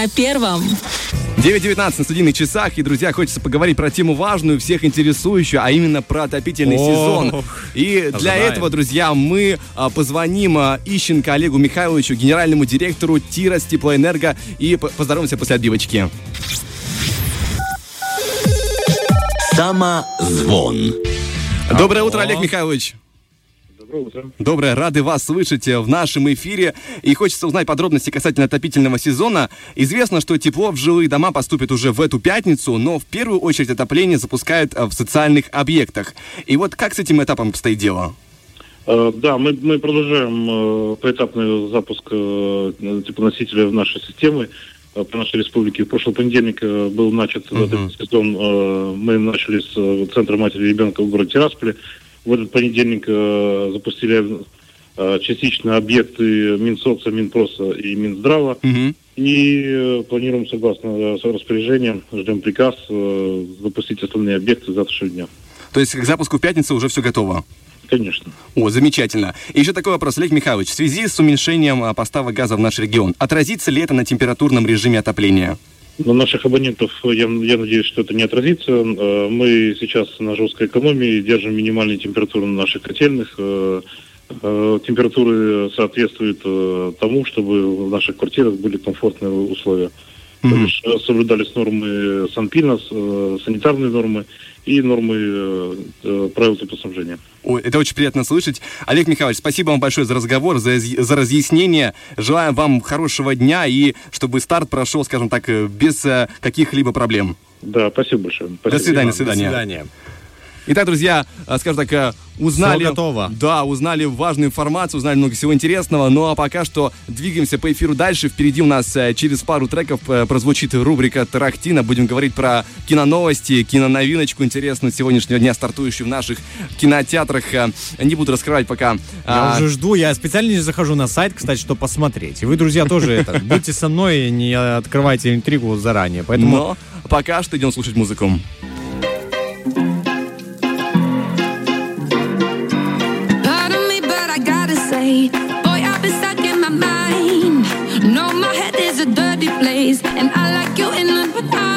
На первом. 9.19 на студийных часах. И, друзья, хочется поговорить про тему важную, всех интересующую, а именно про отопительный Ох, сезон. И для ожидаем. этого, друзья, мы а, позвоним а, Ищенко Олегу Михайловичу, генеральному директору Тирас Теплоэнерго, и по- поздороваемся после отбивочки. Самозвон. Доброе утро, Олег Михайлович. Доброе утро. Доброе, рады вас слышать в нашем эфире. И хочется узнать подробности касательно отопительного сезона. Известно, что тепло в жилые дома поступит уже в эту пятницу, но в первую очередь отопление запускают э, в социальных объектах. И вот как с этим этапом стоит дело? Э, Да, мы, мы продолжаем э, поэтапный запуск теплоносителя в нашей системы. Э, По нашей республике в прошлый понедельник был начат этот сезон. Мы начали с Центра матери и ребенка в городе Тирасполе. В этот понедельник э, запустили э, частично объекты Минсоца, Минпроса и Минздрава. И э, планируем, согласно э, распоряжениям, ждем приказ э, запустить остальные объекты завтрашнего дня. То есть к запуску в пятницу уже все готово? Конечно. О, замечательно. И еще такой вопрос, Олег Михайлович. В связи с уменьшением а, поставок газа в наш регион, отразится ли это на температурном режиме отопления? На наших абонентов, я, я надеюсь, что это не отразится. Э, Мы сейчас на жесткой экономии держим минимальные температуры на наших котельных. Э, э, Температуры соответствуют тому, чтобы в наших квартирах были комфортные условия. Э, соблюдались нормы Санпина, санитарные нормы и нормы э, э, правил теплоснабжения. Ой, это очень приятно слышать. Олег Михайлович, спасибо вам большое за разговор, за, за разъяснение. Желаем вам хорошего дня и чтобы старт прошел, скажем так, э, без э, каких-либо проблем. Да, спасибо большое. До свидания, до свидания. До свидания. Итак, друзья, э, скажем так, э, узнали... Всё готово. Да, узнали важную информацию, узнали много всего интересного. Ну а пока что двигаемся по эфиру дальше. Впереди у нас э, через пару треков прозвучит рубрика «Тарахтина». Будем говорить про киноновости, киноновиночку интересную сегодняшнего дня, стартующую в наших кинотеатрах. Не буду раскрывать пока. Я а, уже жду, я специально не захожу на сайт, кстати, чтобы посмотреть. И вы, друзья, тоже это, будьте со мной, не открывайте интригу заранее. Поэтому Но пока что идем слушать музыку. Boy, I've been stuck in my mind. No, my head is a dirty place, and I like you in it,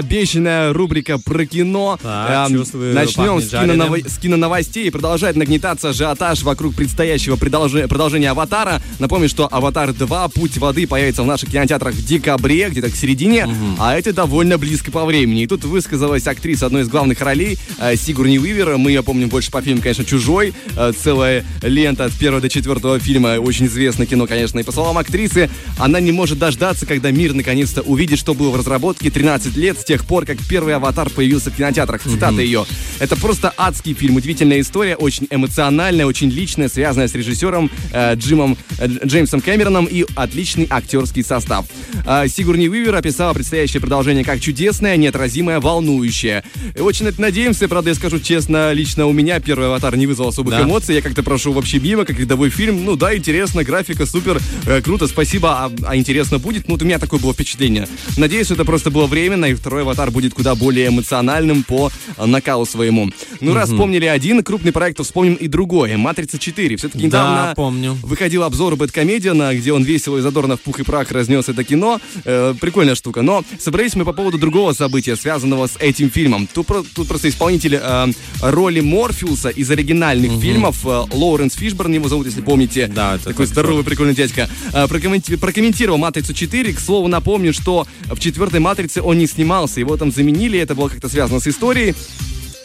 обещанная рубрика про кино. Так, Эм, чувствую, Начнем с, киноново- с киноновостей. Продолжает нагнетаться ажиотаж вокруг предстоящего продолжи- продолжения «Аватара». Напомню, что «Аватар 2. Путь воды» появится в наших кинотеатрах в декабре, где-то к середине, а это довольно близко по времени. И тут высказалась актриса одной из главных ролей, э, Сигурни Уивер. Мы ее помним больше по фильму, конечно, «Чужой». Э, Целая лента от первого до четвертого фильма. Очень известное кино, конечно. И по словам актрисы, она не может дождаться, когда мир наконец-то увидит, что было в разработке 13 лет с тех пор, как первый «Аватар» появился в кинотеатрах. Цитата ее. Это просто адский фильм, удивительная история, очень эмоциональная, очень личная, связанная с режиссером э, Джимом э, Джеймсом Кэмероном и отличный актерский состав. Э, Сигурни Уивер описала предстоящее продолжение как чудесное, неотразимое, волнующее. Очень это надеемся, правда, я скажу честно, лично у меня первый «Аватар» не вызвал особых Да. эмоций, я как-то прошел вообще мимо, как рядовой фильм. Ну да, интересно, графика супер, э, круто, спасибо, а, а интересно будет? Ну вот у меня такое было впечатление. Надеюсь, это просто было временно, и второй «Аватар» будет куда более эмоциональным по накалу своему. Ну раз вспомнили один крупный проект, то вспомним и другое. «Матрица 4». Все-таки недавно Да, помню. выходил обзор Бэткомедиана, где он весело и задорно в пух и прах разнес это кино. Э, прикольная штука. Но собрались мы по поводу другого события, связанного с этим фильмом. Тут, тут просто исполнитель э, роли Морфеуса из оригинальных фильмов, э, Лоуренс Фишборн его зовут, если помните. Да, это Такой здоровый, прикольный дядька. Э, прокомменти- прокомментировал «Матрицу 4». К слову, напомню, что в четвертой «Матрице» он не снимался. Его там заменили, это было как-то связано с историей.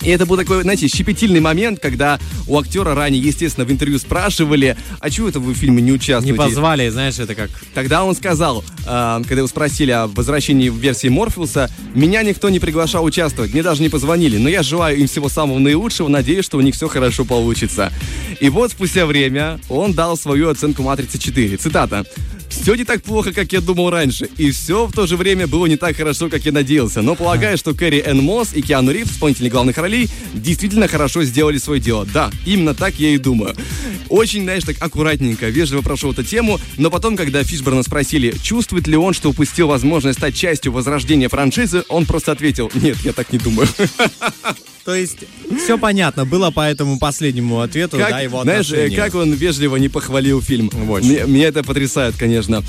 И это был такой, знаете, щепетильный момент, когда у актера ранее, естественно, в интервью спрашивали, а чего это вы в фильме не Не участвуете? позвали, знаешь, это как... Тогда он сказал, э, когда его спросили о возвращении в версии Морфеуса, меня никто не приглашал участвовать, мне даже не позвонили, но я желаю им всего самого наилучшего, надеюсь, что у них все хорошо получится. И вот спустя время он дал свою оценку «Матрицы 4». Цитата. Все не так плохо, как я думал раньше, и все в то же время было не так хорошо, как я надеялся. Но полагаю, что Кэрри Энн Мосс и Киану Ривз, исполнители главных ролей, действительно хорошо сделали свое дело. Да, именно так я и думаю. Очень, знаешь, так аккуратненько, вежливо прошел эту тему, но потом, когда Фишборна спросили, чувствует ли он, что упустил возможность стать частью возрождения франшизы, он просто ответил, нет, я так не думаю. То есть, все понятно было по этому последнему ответу, Как, да, его знаешь, э, отношения. как он вежливо не похвалил фильм. Очень. Мне- Меня это потрясает, конечно.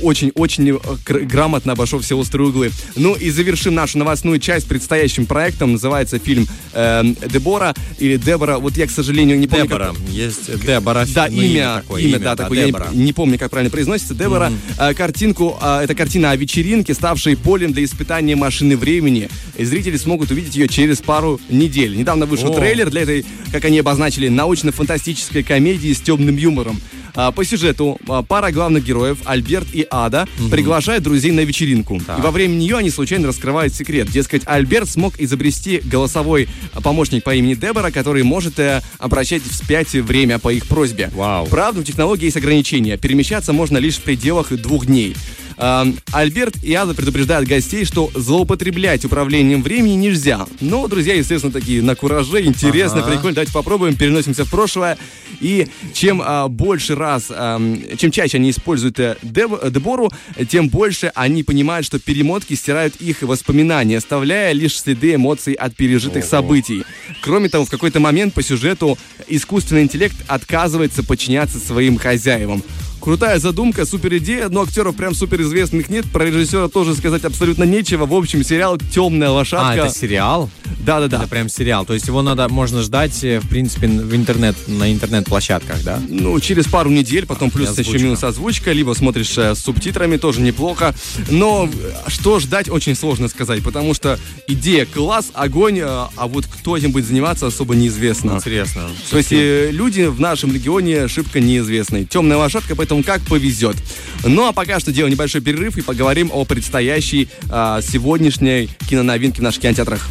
Очень-очень э, грамотно обошел все острые углы. Ну и завершим нашу новостную часть предстоящим проектом. Называется фильм эм, «Дебора» или «Дебора». Вот я, к сожалению, не помню, как- Дебора. Есть Дебора. да, ну, имя, такое, имя, да, такое. Я Дебора. не, не помню, как правильно произносится. Дебора. Э, картинку, э, это картина о вечеринке, ставшей полем для испытания машины времени. И зрители смогут увидеть ее через пару недель. Недавно вышел О. трейлер для этой, как они обозначили, научно-фантастической комедии с темным юмором. А, По сюжету а, пара главных героев, Альберт и Ада, приглашают друзей на вечеринку. И во время нее они случайно раскрывают секрет. Дескать, Альберт смог изобрести голосовой а, помощник по имени Дебора, который может э, обращать вспять время по их просьбе. Вау. Правда, у технологии есть ограничения. Перемещаться можно лишь в пределах двух дней. Эм, Альберт и Ада предупреждают гостей, что злоупотреблять управлением времени нельзя. Но друзья, естественно, такие на кураже, интересно, Ага. прикольно. Давайте попробуем, переносимся в прошлое. И чем а, больше раз, ам, чем чаще они используют э, Деб- Дебору, э, тем больше они понимают, что перемотки стирают их воспоминания, оставляя лишь следы эмоций от пережитых событий. Кроме того, в какой-то момент по сюжету искусственный интеллект отказывается подчиняться своим хозяевам. Крутая задумка, супер идея, но актеров прям супер известных нет. Про режиссера тоже сказать абсолютно нечего. В общем, сериал «Темная А, лошадка». это сериал? Да-да-да. Это прям сериал. То есть его надо, можно ждать, э, в принципе, в интернет, на интернет-площадках, да? Ну, через пару недель, потом плюс И еще озвучка. минус озвучка, либо смотришь э, с субтитрами, тоже неплохо. Но э, что ждать, очень сложно сказать, потому что идея класс, огонь, а вот кто этим будет заниматься, особо неизвестно. Интересно. То есть люди в нашем регионе шибко неизвестны. Темная лошадка, поэтому как повезет. Ну а пока что делаем небольшой перерыв и поговорим о предстоящей а, сегодняшней киноновинке в наших кинотеатрах.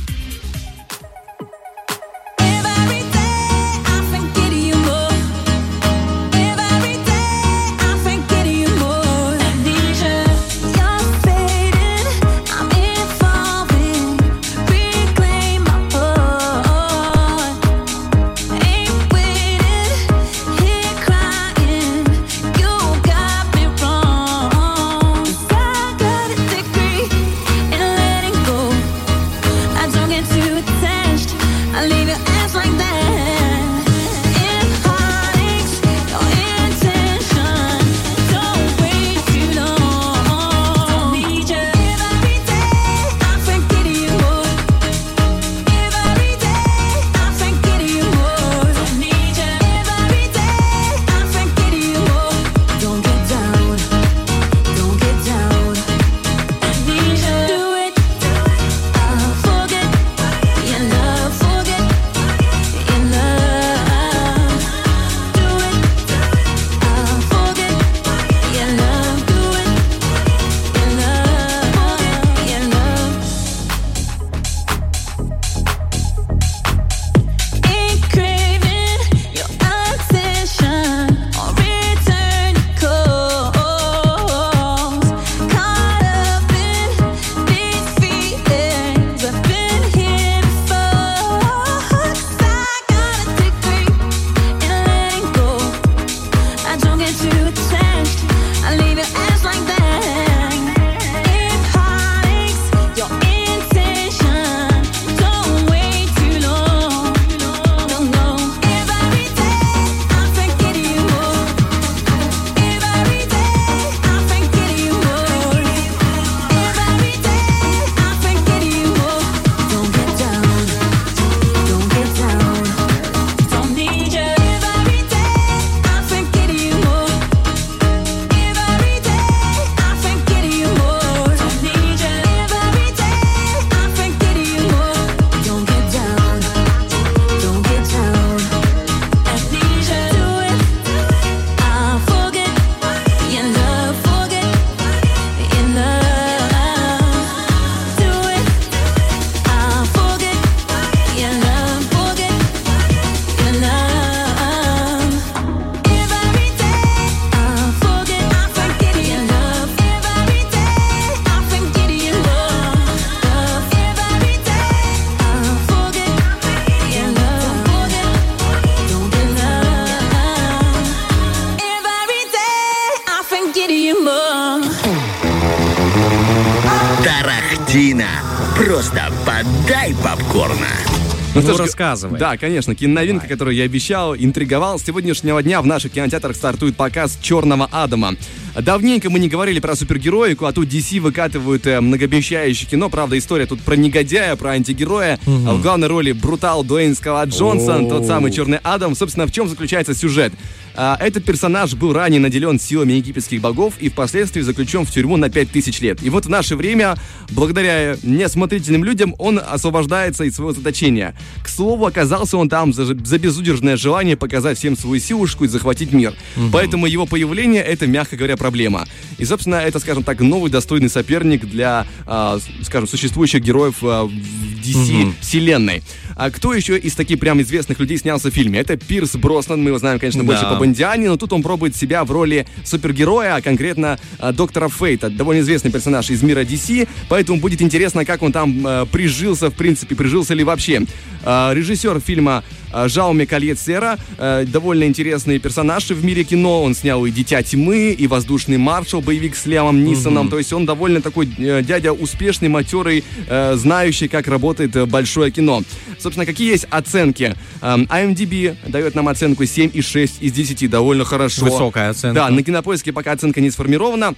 Ну, что ж, рассказывай. Да, конечно, киноновинка, которую я обещал, интриговал. С сегодняшнего дня в наших кинотеатрах стартует показ «Черного Адама». Давненько мы не говорили про супергероику, а тут DC выкатывают э, многообещающее кино. Правда, история тут про негодяя, про антигероя. А В главной роли брутал Дуэйн Скала Джонсон, тот самый Черный Адам. Собственно, в чем заключается сюжет? А, Этот персонаж был ранее наделен силами египетских богов и впоследствии заключен в тюрьму на 5000 лет. И вот в наше время, благодаря неосмотрительным людям, он освобождается из своего заточения. К слову, оказался он там за, за безудержное желание показать всем свою силушку и захватить мир. Поэтому его появление это, мягко говоря, проблема. И, собственно, это, скажем так, новый достойный соперник для, а, с- скажем, существующих героев а, в DC вселенной. А кто еще из таких прям известных людей снялся в фильме? Это Пирс Броснан, мы его знаем, конечно, больше Да. по Бондиане, но тут он пробует себя в роли супергероя, а конкретно а, доктора Фейта, довольно известный персонаж из мира DC, поэтому будет интересно, как он там а, прижился, в принципе, прижился ли вообще. А, режиссер фильма Жауме Кольет Сера, а, довольно интересный персонаж в мире кино, он снял и «Дитя тьмы», и «Воздушный маршал», боевик с Лиамом Нисоном, то есть он довольно такой э, дядя успешный, матерый, э, знающий, как работает э, большое кино. Собственно, какие есть оценки? IMDb дает нам оценку 7,6 из 10, довольно хорошо. Высокая оценка. Да, на кинопоиске пока оценка не сформирована.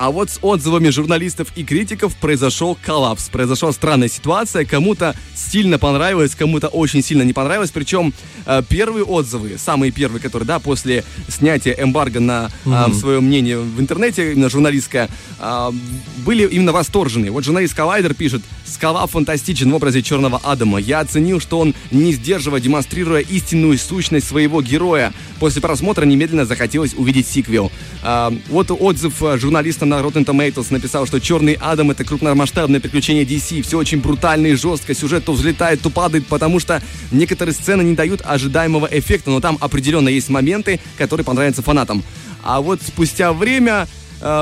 А вот с отзывами журналистов и критиков произошел коллапс. Произошла странная ситуация. Кому-то сильно понравилось, кому-то очень сильно не понравилось. Причем э, первые отзывы, самые первые, которые, да, после снятия эмбарго на Мгм. свое мнение в интернете, именно журналистское, а, были именно восторжены. Вот журналист Коллайдер пишет, «Скала фантастичен в образе Черного Адама. Я оценил, что он не сдерживая, демонстрируя истинную сущность своего героя. После просмотра немедленно захотелось увидеть сиквел». А, вот отзыв а, журналиста на Rotten Tomatoes написал, что «Черный Адам» — это крупномасштабное приключение DC. Все очень брутально и жестко. Сюжет то взлетает, то падает, потому что некоторые сцены не дают ожидаемого эффекта, но там определенно есть моменты, которые понравятся фанатам. А вот спустя время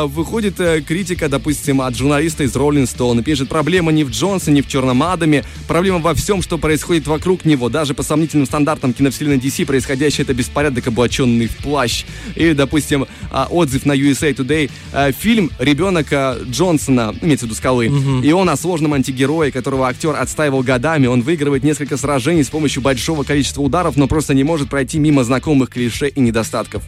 выходит э, критика, допустим, от журналиста из Rolling Stone и пишет, проблема не в Джонсоне, не в Черном Адаме, проблема во всем, что происходит вокруг него. Даже по сомнительным стандартам киновселенной DC происходящее это беспорядок, облаченный в плащ. Или, допустим, а, отзыв на USA Today. э, Фильм «Ребенок Джонсона», имеется в виду «Скалы», и он о сложном антигерое, которого актер отстаивал годами. Он выигрывает несколько сражений с помощью большого количества ударов, но просто не может пройти мимо знакомых клише и недостатков.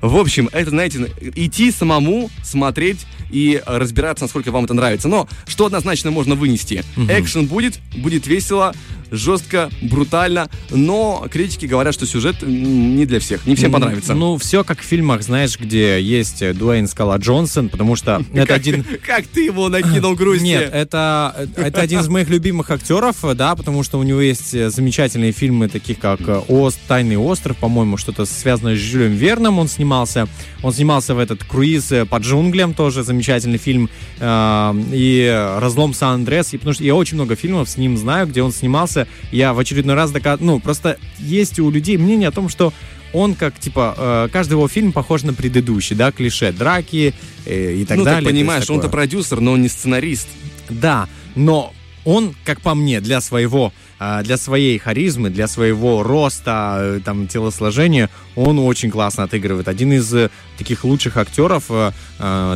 В общем, это, знаете, идти самому, смотреть и э, разбираться, насколько вам это нравится. Но что однозначно можно вынести? Экшен будет, будет весело, жестко, брутально, но критики говорят, что сюжет не для всех, не всем понравится. Ну, все как в фильмах, знаешь, где есть э, Дуэйн Скала Джонсон, потому что это как, один... как ты его накинул грусти? Нет, это, это один из моих любимых актеров, э, да, потому что у него есть э, замечательные фильмы, таких как э, «Ост», «Тайный остров», по-моему, что-то связанное с Жюлем Верном он снимался. Он снимался в этот «Круиз э, по джунглям», тоже замечательный фильм, э, и «Разлом Сан-Андрес», и потому что я очень много фильмов с ним знаю, где он снимался. Я в очередной раз доказываю, ну, просто есть у людей мнение о том, что он как, типа, э, каждый его фильм похож на предыдущий, да, клише, драки э, и так ну, далее. ты То есть понимаешь, он-то продюсер, но он не сценарист. Да, но он, как по мне, для своего, для своей харизмы, для своего роста, э, там, телосложения, он очень классно отыгрывает. Один из э, таких лучших актеров э,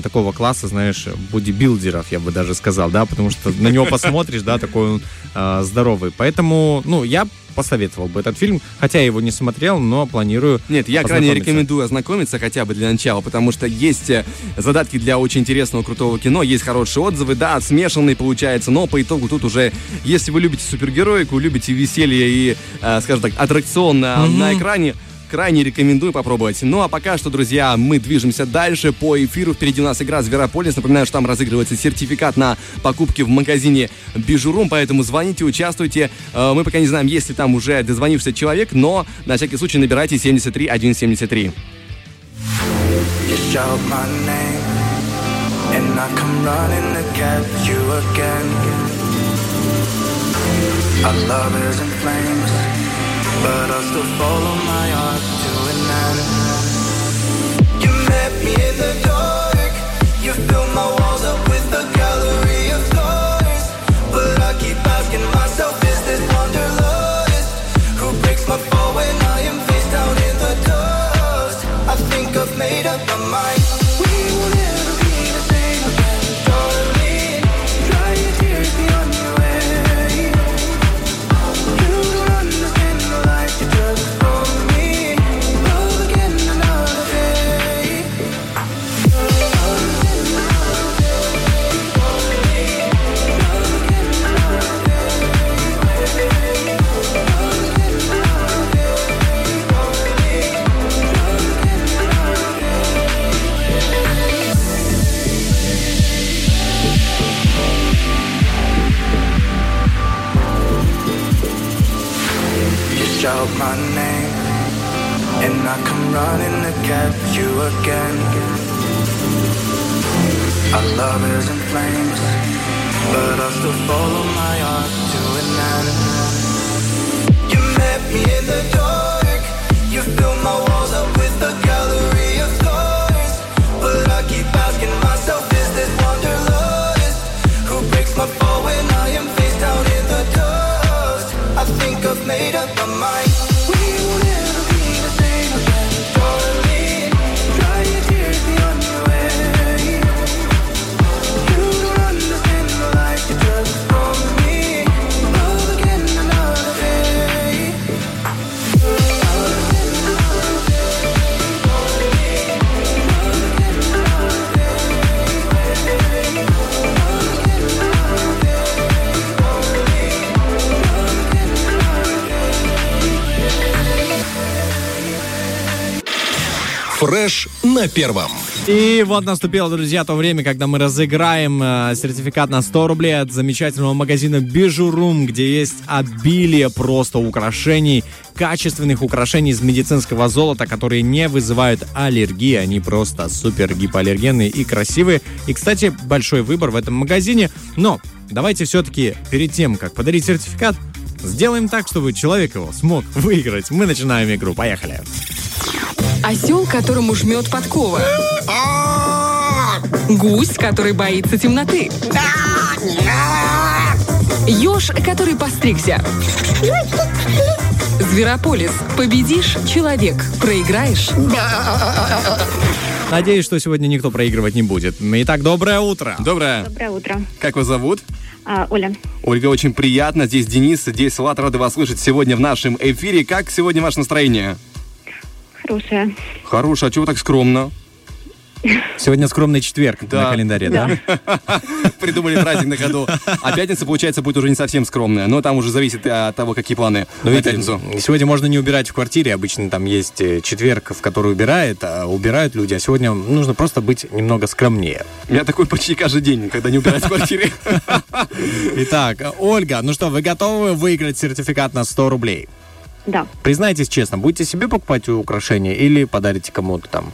такого класса, знаешь, бодибилдеров, я бы даже сказал, да, потому что на него посмотришь, да, такой он здоровый. Поэтому, ну, я посоветовал бы этот фильм, хотя я его не смотрел, но планирую Нет, я крайне рекомендую ознакомиться хотя бы для начала, потому что есть э, задатки для очень интересного, крутого кино, есть хорошие отзывы, да, смешанные получается, но по итогу тут уже, если вы любите супергероику, любите веселье и, э, скажем так, аттракцион Мгм. на экране, крайне рекомендую попробовать. Ну а пока что, друзья, мы движемся дальше по эфиру. Впереди у нас игра Зверополис. Напоминаю, что там разыгрывается сертификат на покупки в магазине Бижурум, поэтому звоните, участвуйте. Э, Мы пока не знаем, есть ли там уже дозвонившийся человек, но на всякий случай набирайте 73 173. You shout my name, and I love is in flames, but I still follow my heart to an end. You met me in the dark, you filled my walls up with a gallery of stars. But I keep asking myself, is this wanderlust? Who breaks my fall when I am face down in the dust? I think I've made up my mind. Running to catch you again. Our love is in flames, but I still follow my heart to an end. You met me in the на первом. И вот наступило, друзья, то время, когда мы разыграем э, сертификат на 100 рублей от замечательного магазина Бижурум, где есть обилие просто украшений, качественных украшений из медицинского золота, которые не вызывают аллергии. Они просто супер гипоаллергенные и красивые. И, кстати, большой выбор в этом магазине. Но давайте все-таки перед тем, как подарить сертификат, сделаем так, чтобы человек его смог выиграть. Мы начинаем игру. Поехали. Осел, которому жмет подкова. Гусь, который боится темноты. Еж, который постригся. Зверополис. Победишь – человек. Проиграешь – Надеюсь, что сегодня никто проигрывать не будет. Итак, доброе утро. Доброе. Доброе утро. Как вас зовут? А, Оля. Ольга, очень приятно. Здесь Денис, здесь Влад. Рады вас слышать сегодня в нашем эфире. Как сегодня ваше настроение? Хорошая. Хорошее. А чего так скромно? Сегодня скромный четверг на календаре, да? Придумали праздник на ходу. А пятница, получается, будет уже не совсем скромная. Но там уже зависит от того, какие планы Но на видите, пятницу. сегодня можно не убирать в квартире. Обычно там есть э, четверг, в который убирает, а убирают люди. А сегодня нужно просто быть немного скромнее. Меня такой почти каждый день, когда не убирать в квартире. Итак, Ольга, ну что, вы готовы выиграть сертификат на 100 рублей? Да. Признайтесь честно, будете себе покупать украшения или подарите кому-то там?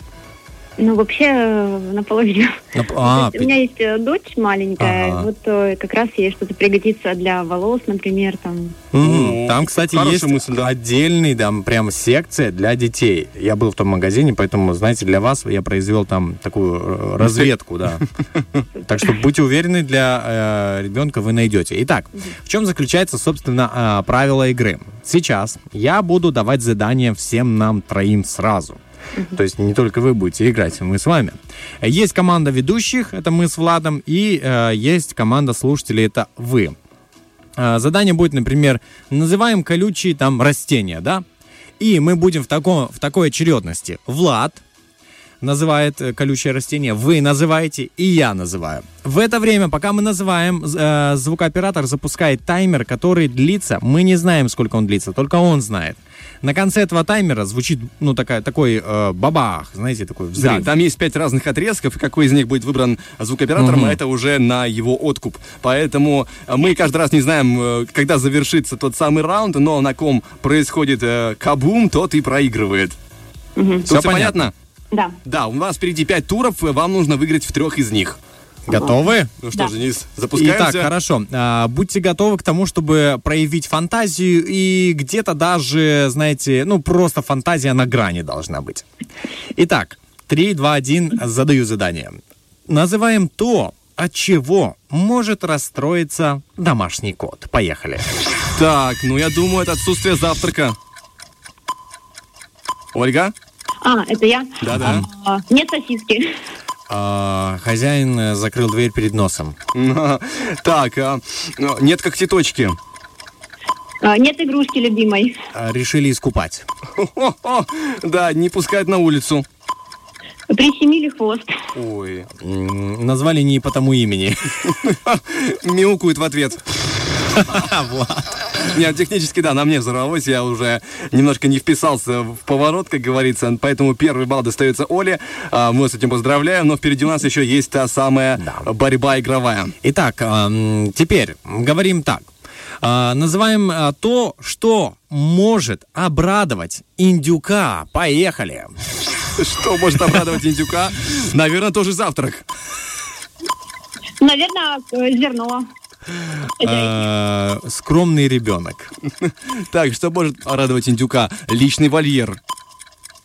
Ну, вообще, э, наполовину. Нап- а, есть У меня есть э, дочь маленькая, Ага. вот э, как раз ей что-то пригодится для волос, например, там. Мгм. Там, кстати, хорошая есть мысль, да. отдельный, там, прям секция для детей. Я был в том магазине, поэтому, знаете, для вас я произвел там такую разведку, да. Так что будьте уверены, для ребенка вы найдете. Итак, в чем заключается, собственно, э, правило игры? Сейчас я буду давать задания всем нам троим сразу. То есть не только вы будете играть, мы с вами. Есть команда ведущих, это мы с Владом, и э, есть команда слушателей, это вы. Э, Задание будет, например, называем колючие там растения, да? И мы будем в, таком, в такой очередности. Влад называет э, колючее растение, вы называете, и я называю. В это время, пока мы называем, э, звукооператор запускает таймер, который длится, мы не знаем, сколько он длится, только он знает. На конце этого таймера звучит, ну, такая, такой э, бабах, знаете, такой взрыв. Да, там есть пять разных отрезков, и какой из них будет выбран звукооператором, Мгм. это уже на его откуп. Поэтому э, мы каждый раз не знаем, э, когда завершится тот самый раунд, но на ком происходит э, кабум, тот и проигрывает. Тут Всё всё понятно? Да. Да, у вас впереди пять туров, вам нужно выиграть в трех из них. Готовы? Ну что ж, Денис, запускаемся. Итак, хорошо. А, будьте готовы к тому, чтобы проявить фантазию и где-то даже, знаете, ну просто фантазия на грани должна быть. Итак, 3, 2, 1, задаю задание. Называем то, от чего может расстроиться домашний кот. Поехали. Так, ну я думаю, это отсутствие завтрака. Ольга? А, это я? Да-да. А, нет сосиски. А, хозяин э, закрыл дверь перед носом. Так, а, ну, нет когтеточки. А, нет игрушки любимой. А, решили искупать. Да, не пускают на улицу. Прищемили хвост. Ой. Назвали не по тому имени. Мяукают в ответ. Нет, технически, да, на мне взорвалось, я уже немножко не вписался в поворот, как говорится, поэтому первый балл достается Оле, А, мы с этим поздравляем, но впереди у нас еще есть та самая борьба игровая. Итак, теперь говорим так. А, называем а, то, что может обрадовать индюка. Поехали. Что может обрадовать индюка? Наверное, тоже завтрак. Наверное, э, зерно. А, скромный ребенок. Так, что может радовать индюка? Личный вольер.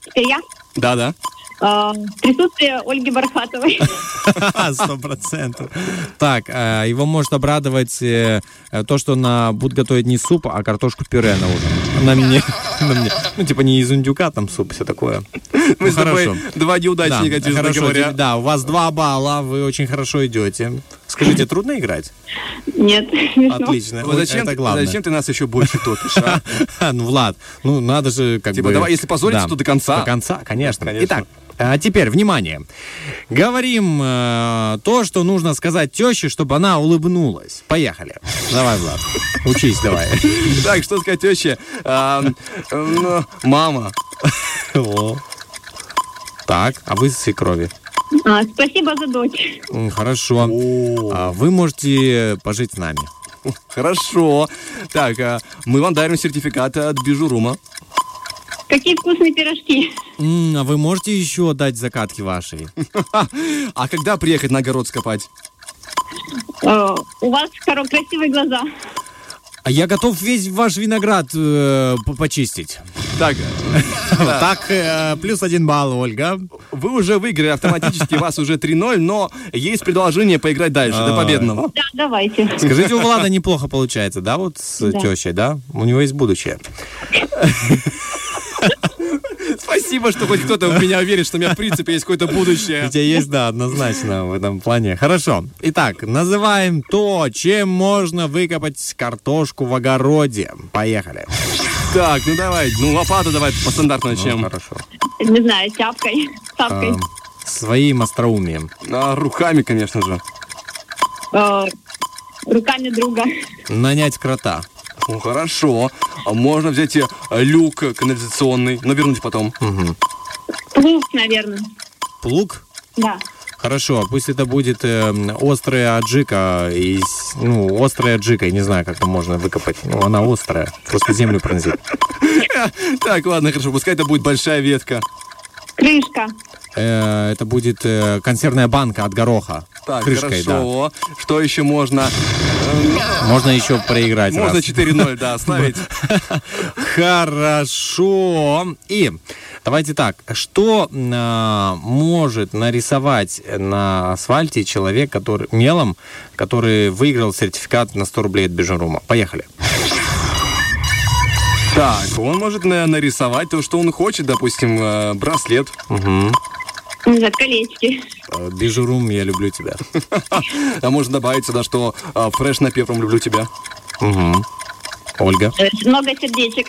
Теперь я. Да-да. Э, Присутствие Ольги Бархатовой. Сто процентов. Так, а, его может обрадовать э, то, что она будет готовить не суп, а картошку пюре на ужин. На мне. на мне. Ну, типа не из индюка, там суп, все такое. Мы Ну, с тобой хорошо. два неудачника, Да, честно хорошо, говоря. Да, у вас два балла, вы очень хорошо идете. Скажите, трудно играть? Нет, смешно. Отлично. Вот зачем, это ты- главное. зачем ты нас еще больше топишь, а? Ну, Влад, ну надо же как Типа, бы... давай, если позориться, то до конца. До конца, конечно. Конечно. Итак, а теперь, внимание. Говорим э, то, что нужно сказать теще, чтобы она улыбнулась. Поехали. Давай, Влад, учись давай. Так, что сказать теще? Мама. Так, а вы свекрови. А, Спасибо за дочь. Хорошо. А Вы можете пожить с нами. Хорошо. Так, а, мы вам дарим сертификат от Бижурума. Какие вкусные пирожки. М, А вы можете еще дать закатки вашей? А когда приехать на огород скопать? Э, У вас хоро- красивые глаза. А я готов весь ваш виноград э, по- почистить. Так, Так, э, плюс один балл, Ольга. вы уже выиграли автоматически, вас уже 3-0, но есть предложение поиграть дальше, до А. победного. Да, давайте. Скажите, у Влада неплохо получается, да, вот с тещей, да? У него есть будущее. Спасибо, что хоть кто-то в меня верит, что у меня в принципе есть какое-то будущее. У тебя есть, да, однозначно в этом плане. Хорошо. Итак, называем то, чем можно выкопать картошку в огороде. Поехали. Так, ну давай, ну лопату давай по стандарту начнем. Ну, хорошо. Не знаю, тяпкой, тапкой. Эм, Своим остроумием. А, руками, конечно же. Э, Руками друга. Нанять крота. Ну, хорошо. А можно взять э, люк канализационный, но вернуть потом. Плуг, наверное. Плуг? Да. Хорошо, пусть это будет э, острая аджика, из, ну, острая аджика, я не знаю, как это можно выкопать. Ну, она острая, просто землю пронзит. Так, ладно, хорошо, пускай это будет большая ветка. Крышка. Э, это будет э, консервная банка от гороха. Так, Крышкой, хорошо. Что еще можно? да. Можно еще проиграть. Можно раз. 4-0, да, оставить. Хорошо. И давайте так, что а, может нарисовать на асфальте человек, который мелом, который выиграл сертификат на 100 рублей от Бежерума? Поехали. Так, он может на- нарисовать то, что он хочет, допустим, э, браслет. Угу. Колечки. Бежерум, я люблю тебя. А можно добавить сюда, что э, фреш на первом люблю тебя. Ольга. Э, Много сердечек.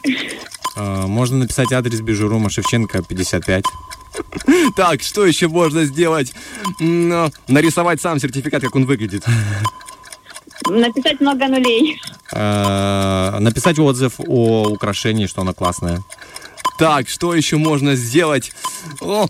А, Можно написать адрес Бежерума Шевченко 55. Так, что еще можно сделать? Ну, нарисовать сам сертификат, как он выглядит. Написать много нулей. А, Написать отзыв о украшении, что оно классное. Так, что еще можно сделать? О,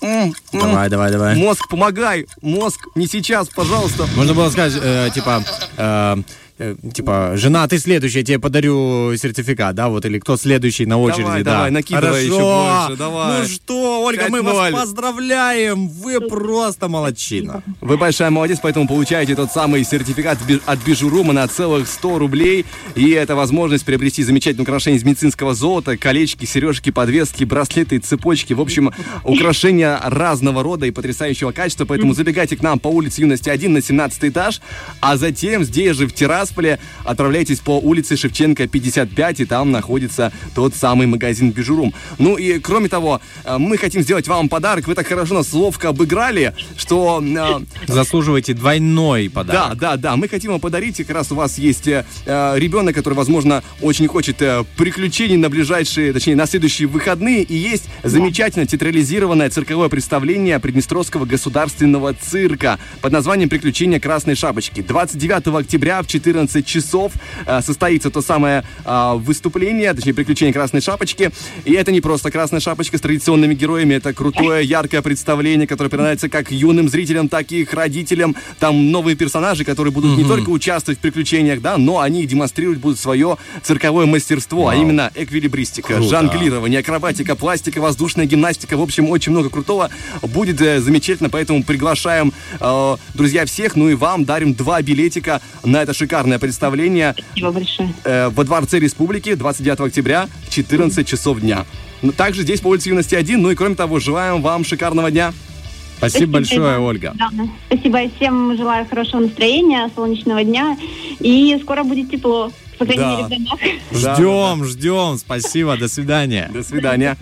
м. Давай, давай, давай. Мозг, помогай! Мозг, не сейчас, пожалуйста. Можно было сказать, э, типа, э, э, типа, жена, ты следующая, я тебе подарю сертификат, да, вот, или кто следующий на очереди, Давай, да. давай, накидывай Хорошо. еще больше, давай. Ну что, Ольга, мы вас 5-0. поздравляем, вы просто молодчина. Вы большая молодец, поэтому получаете тот самый сертификат от Бижурума на целых 100 рублей. И это возможность приобрести замечательное украшение из медицинского золота, колечки, сережки, подвески, браслеты, цепочки. В общем, украшения разного рода и потрясающего качества. Поэтому забегайте к нам по улице Юности 1 на 17 этаж, а затем здесь же в Тирасполе отправляйтесь по улице Шевченко 55, и там находится тот самый магазин Бижурум. Ну и кроме того, э, мы хотим сделать вам подарок. Вы так хорошо нас ловко обыграли, что э, Заслуживаете двойной да, подарок. да, да. Мы хотим вам подарить. Как раз у вас есть э, ребенок, который, возможно, очень хочет э, приключений на ближайшие, точнее, на следующие выходные. И есть замечательно театрализированное цирковое представление Приднестровского государственного цирка под названием «Приключения Красной Шапочки». 29 октября в 14 14 часов э, состоится то самое э, выступление, точнее, приключение Красной Шапочки. И это не просто Красная Шапочка с традиционными героями, это крутое, яркое представление, которое понравится как юным зрителям, так и их родителям. Там новые персонажи, которые будут не только участвовать в приключениях, да, но они демонстрировать будут свое цирковое мастерство, а именно эквилибристика, жонглирование, акробатика, пластика, воздушная гимнастика. В общем, очень много крутого. Будет э, замечательно, поэтому приглашаем, друзья, всех. Ну и вам дарим два билетика на это шикарное представление Спасибо большое. э, во Дворце Республики 29 октября в 14 часов дня. Ну, Также здесь по улице Юности 1. Ну и кроме того, желаем вам шикарного дня. Спасибо большое, Спасибо. Ольга. Да. Спасибо и всем желаю хорошего настроения, солнечного дня. И скоро будет тепло. По крайней Да. мере, в домах. Ждем, ждем. Спасибо, до свидания. До свидания.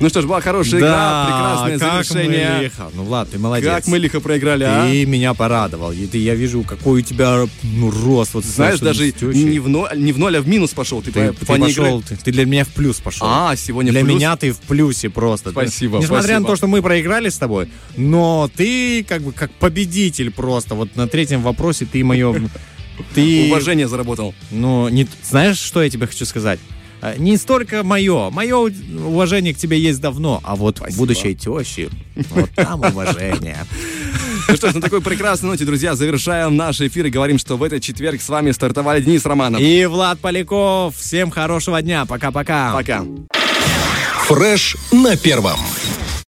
Ну что ж, была хорошая игра, прекрасное как завершение. мы лихо. Ну, Влад, ты молодец. Как мы лихо проиграли, а? Ты меня порадовал. И ты, я вижу, какой у тебя ну, рост. Вот, Знаешь, даже не в, ноль, не в ноль, а в минус пошел. Ты, Ты, по- ты пошел, ты, ты для меня в плюс пошел. А, сегодня Для плюс? меня ты в плюсе просто. Спасибо, Несмотря спасибо. на то, что мы проиграли с тобой, но ты как бы как победитель просто. Вот на третьем вопросе ты мое... Ты... Уважение заработал. Ну, не, знаешь, что я тебе хочу сказать? А, Не столько мое. Мое уважение к тебе есть давно, а вот будущей тещи, вот там уважение. Ну что ж, на такой прекрасной ноте, друзья, завершаем наш эфир и говорим, что в этот четверг с вами стартовали Денис Романов. И Влад Поляков. Всем хорошего дня. Пока-пока. Пока. Фреш на первом.